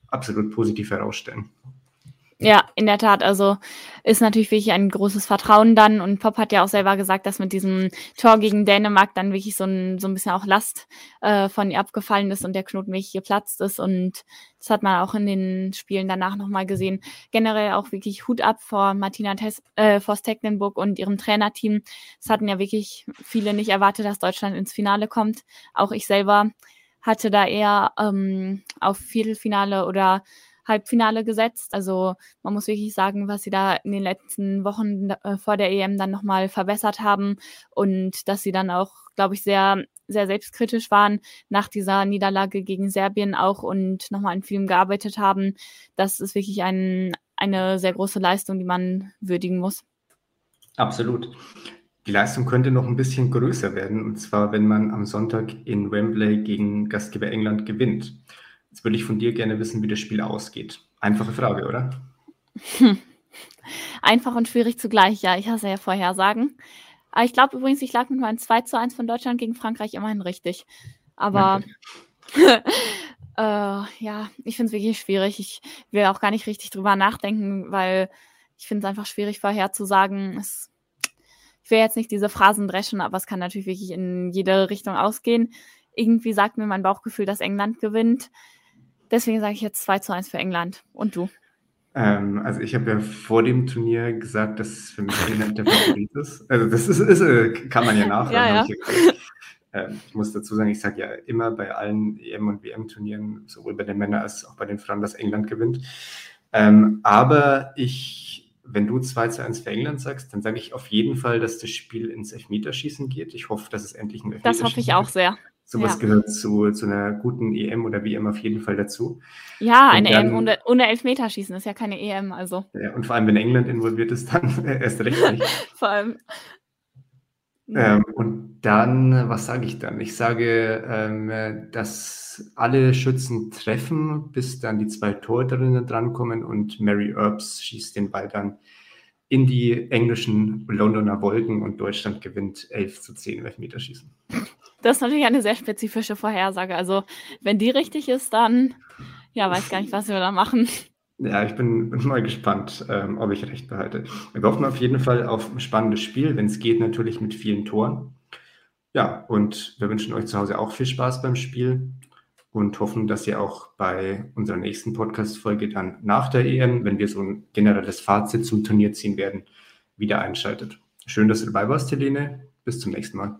absolut positiv herausstellen. Ja, in der Tat. Also ist natürlich wirklich ein großes Vertrauen dann. Und Pop hat ja auch selber gesagt, dass mit diesem Tor gegen Dänemark dann wirklich so ein, so ein bisschen auch Last äh, von ihr abgefallen ist und der Knoten wirklich geplatzt ist. Und das hat man auch in den Spielen danach nochmal gesehen. Generell auch wirklich Hut ab vor Martina Tess, äh, Voss Tecklenburg und ihrem Trainerteam. Es hatten ja wirklich viele nicht erwartet, dass Deutschland ins Finale kommt. Auch ich selber hatte da eher ähm, auf Viertelfinale oder Halbfinale gesetzt. Also man muss wirklich sagen, was sie da in den letzten Wochen äh, vor der EM dann nochmal verbessert haben und dass sie dann auch, glaube ich, sehr, sehr selbstkritisch waren nach dieser Niederlage gegen Serbien auch und nochmal an Film gearbeitet haben. Das ist wirklich ein, eine sehr große Leistung, die man würdigen muss. Absolut. Die Leistung könnte noch ein bisschen größer werden, und zwar, wenn man am Sonntag in Wembley gegen Gastgeber England gewinnt. Jetzt würde ich von dir gerne wissen, wie das Spiel ausgeht. Einfache Frage, oder? Hm. Einfach und schwierig zugleich, ja. Ich hasse ja Vorhersagen. Aber ich glaube übrigens, ich lag mit meinem 2 zu 1 von Deutschland gegen Frankreich immerhin richtig. Aber äh, ja, ich finde es wirklich schwierig. Ich will auch gar nicht richtig drüber nachdenken, weil ich finde es einfach schwierig vorherzusagen. Es, ich will jetzt nicht diese Phrasen dreschen, aber es kann natürlich wirklich in jede Richtung ausgehen. Irgendwie sagt mir mein Bauchgefühl, dass England gewinnt. Deswegen sage ich jetzt 2 zu 1 für England. Und du? Ähm, also ich habe ja vor dem Turnier gesagt, dass es für mich England der Favorit ist. Also das ist, ist, äh, kann man ja nachhören. Ja, ja. Ich, äh, ich, muss dazu sagen, ich sage ja immer bei allen EM- und WM-Turnieren, sowohl bei den Männern als auch bei den Frauen, dass England gewinnt. Ähm, aber ich, wenn du 2 zu 1 für England sagst, dann sage ich auf jeden Fall, dass das Spiel ins Elfmeterschießen geht. Ich hoffe, dass es endlich ein Elfmeterschießen Das hoffe ich auch sehr. Sowas ja. gehört zu, zu einer guten EM oder WM auf jeden Fall dazu. Ja, eine dann, EM ohne, ohne Elfmeterschießen ist ja keine EM. Also. Ja, und vor allem, wenn England involviert ist, dann erst recht nicht. vor allem. Ähm, und dann, was sage ich dann? Ich sage, ähm, dass alle Schützen treffen, bis dann die zwei Torhüterinnen drankommen und Mary Earps schießt den Ball dann in die englischen Londoner Wolken und Deutschland gewinnt 11 zu 10 im Elfmeterschießen. Das ist natürlich eine sehr spezifische Vorhersage. Also, wenn die richtig ist, dann ja, weiß gar nicht, was wir da machen. Ja, ich bin, mal gespannt, ähm, ob ich recht behalte. Wir hoffen auf jeden Fall auf ein spannendes Spiel, wenn es geht, natürlich mit vielen Toren. Ja, und wir wünschen euch zu Hause auch viel Spaß beim Spiel und hoffen, dass ihr auch bei unserer nächsten Podcast-Folge dann nach der EM, wenn wir so ein generelles Fazit zum Turnier ziehen werden, wieder einschaltet. Schön, dass du dabei warst, Helene. Bis zum nächsten Mal.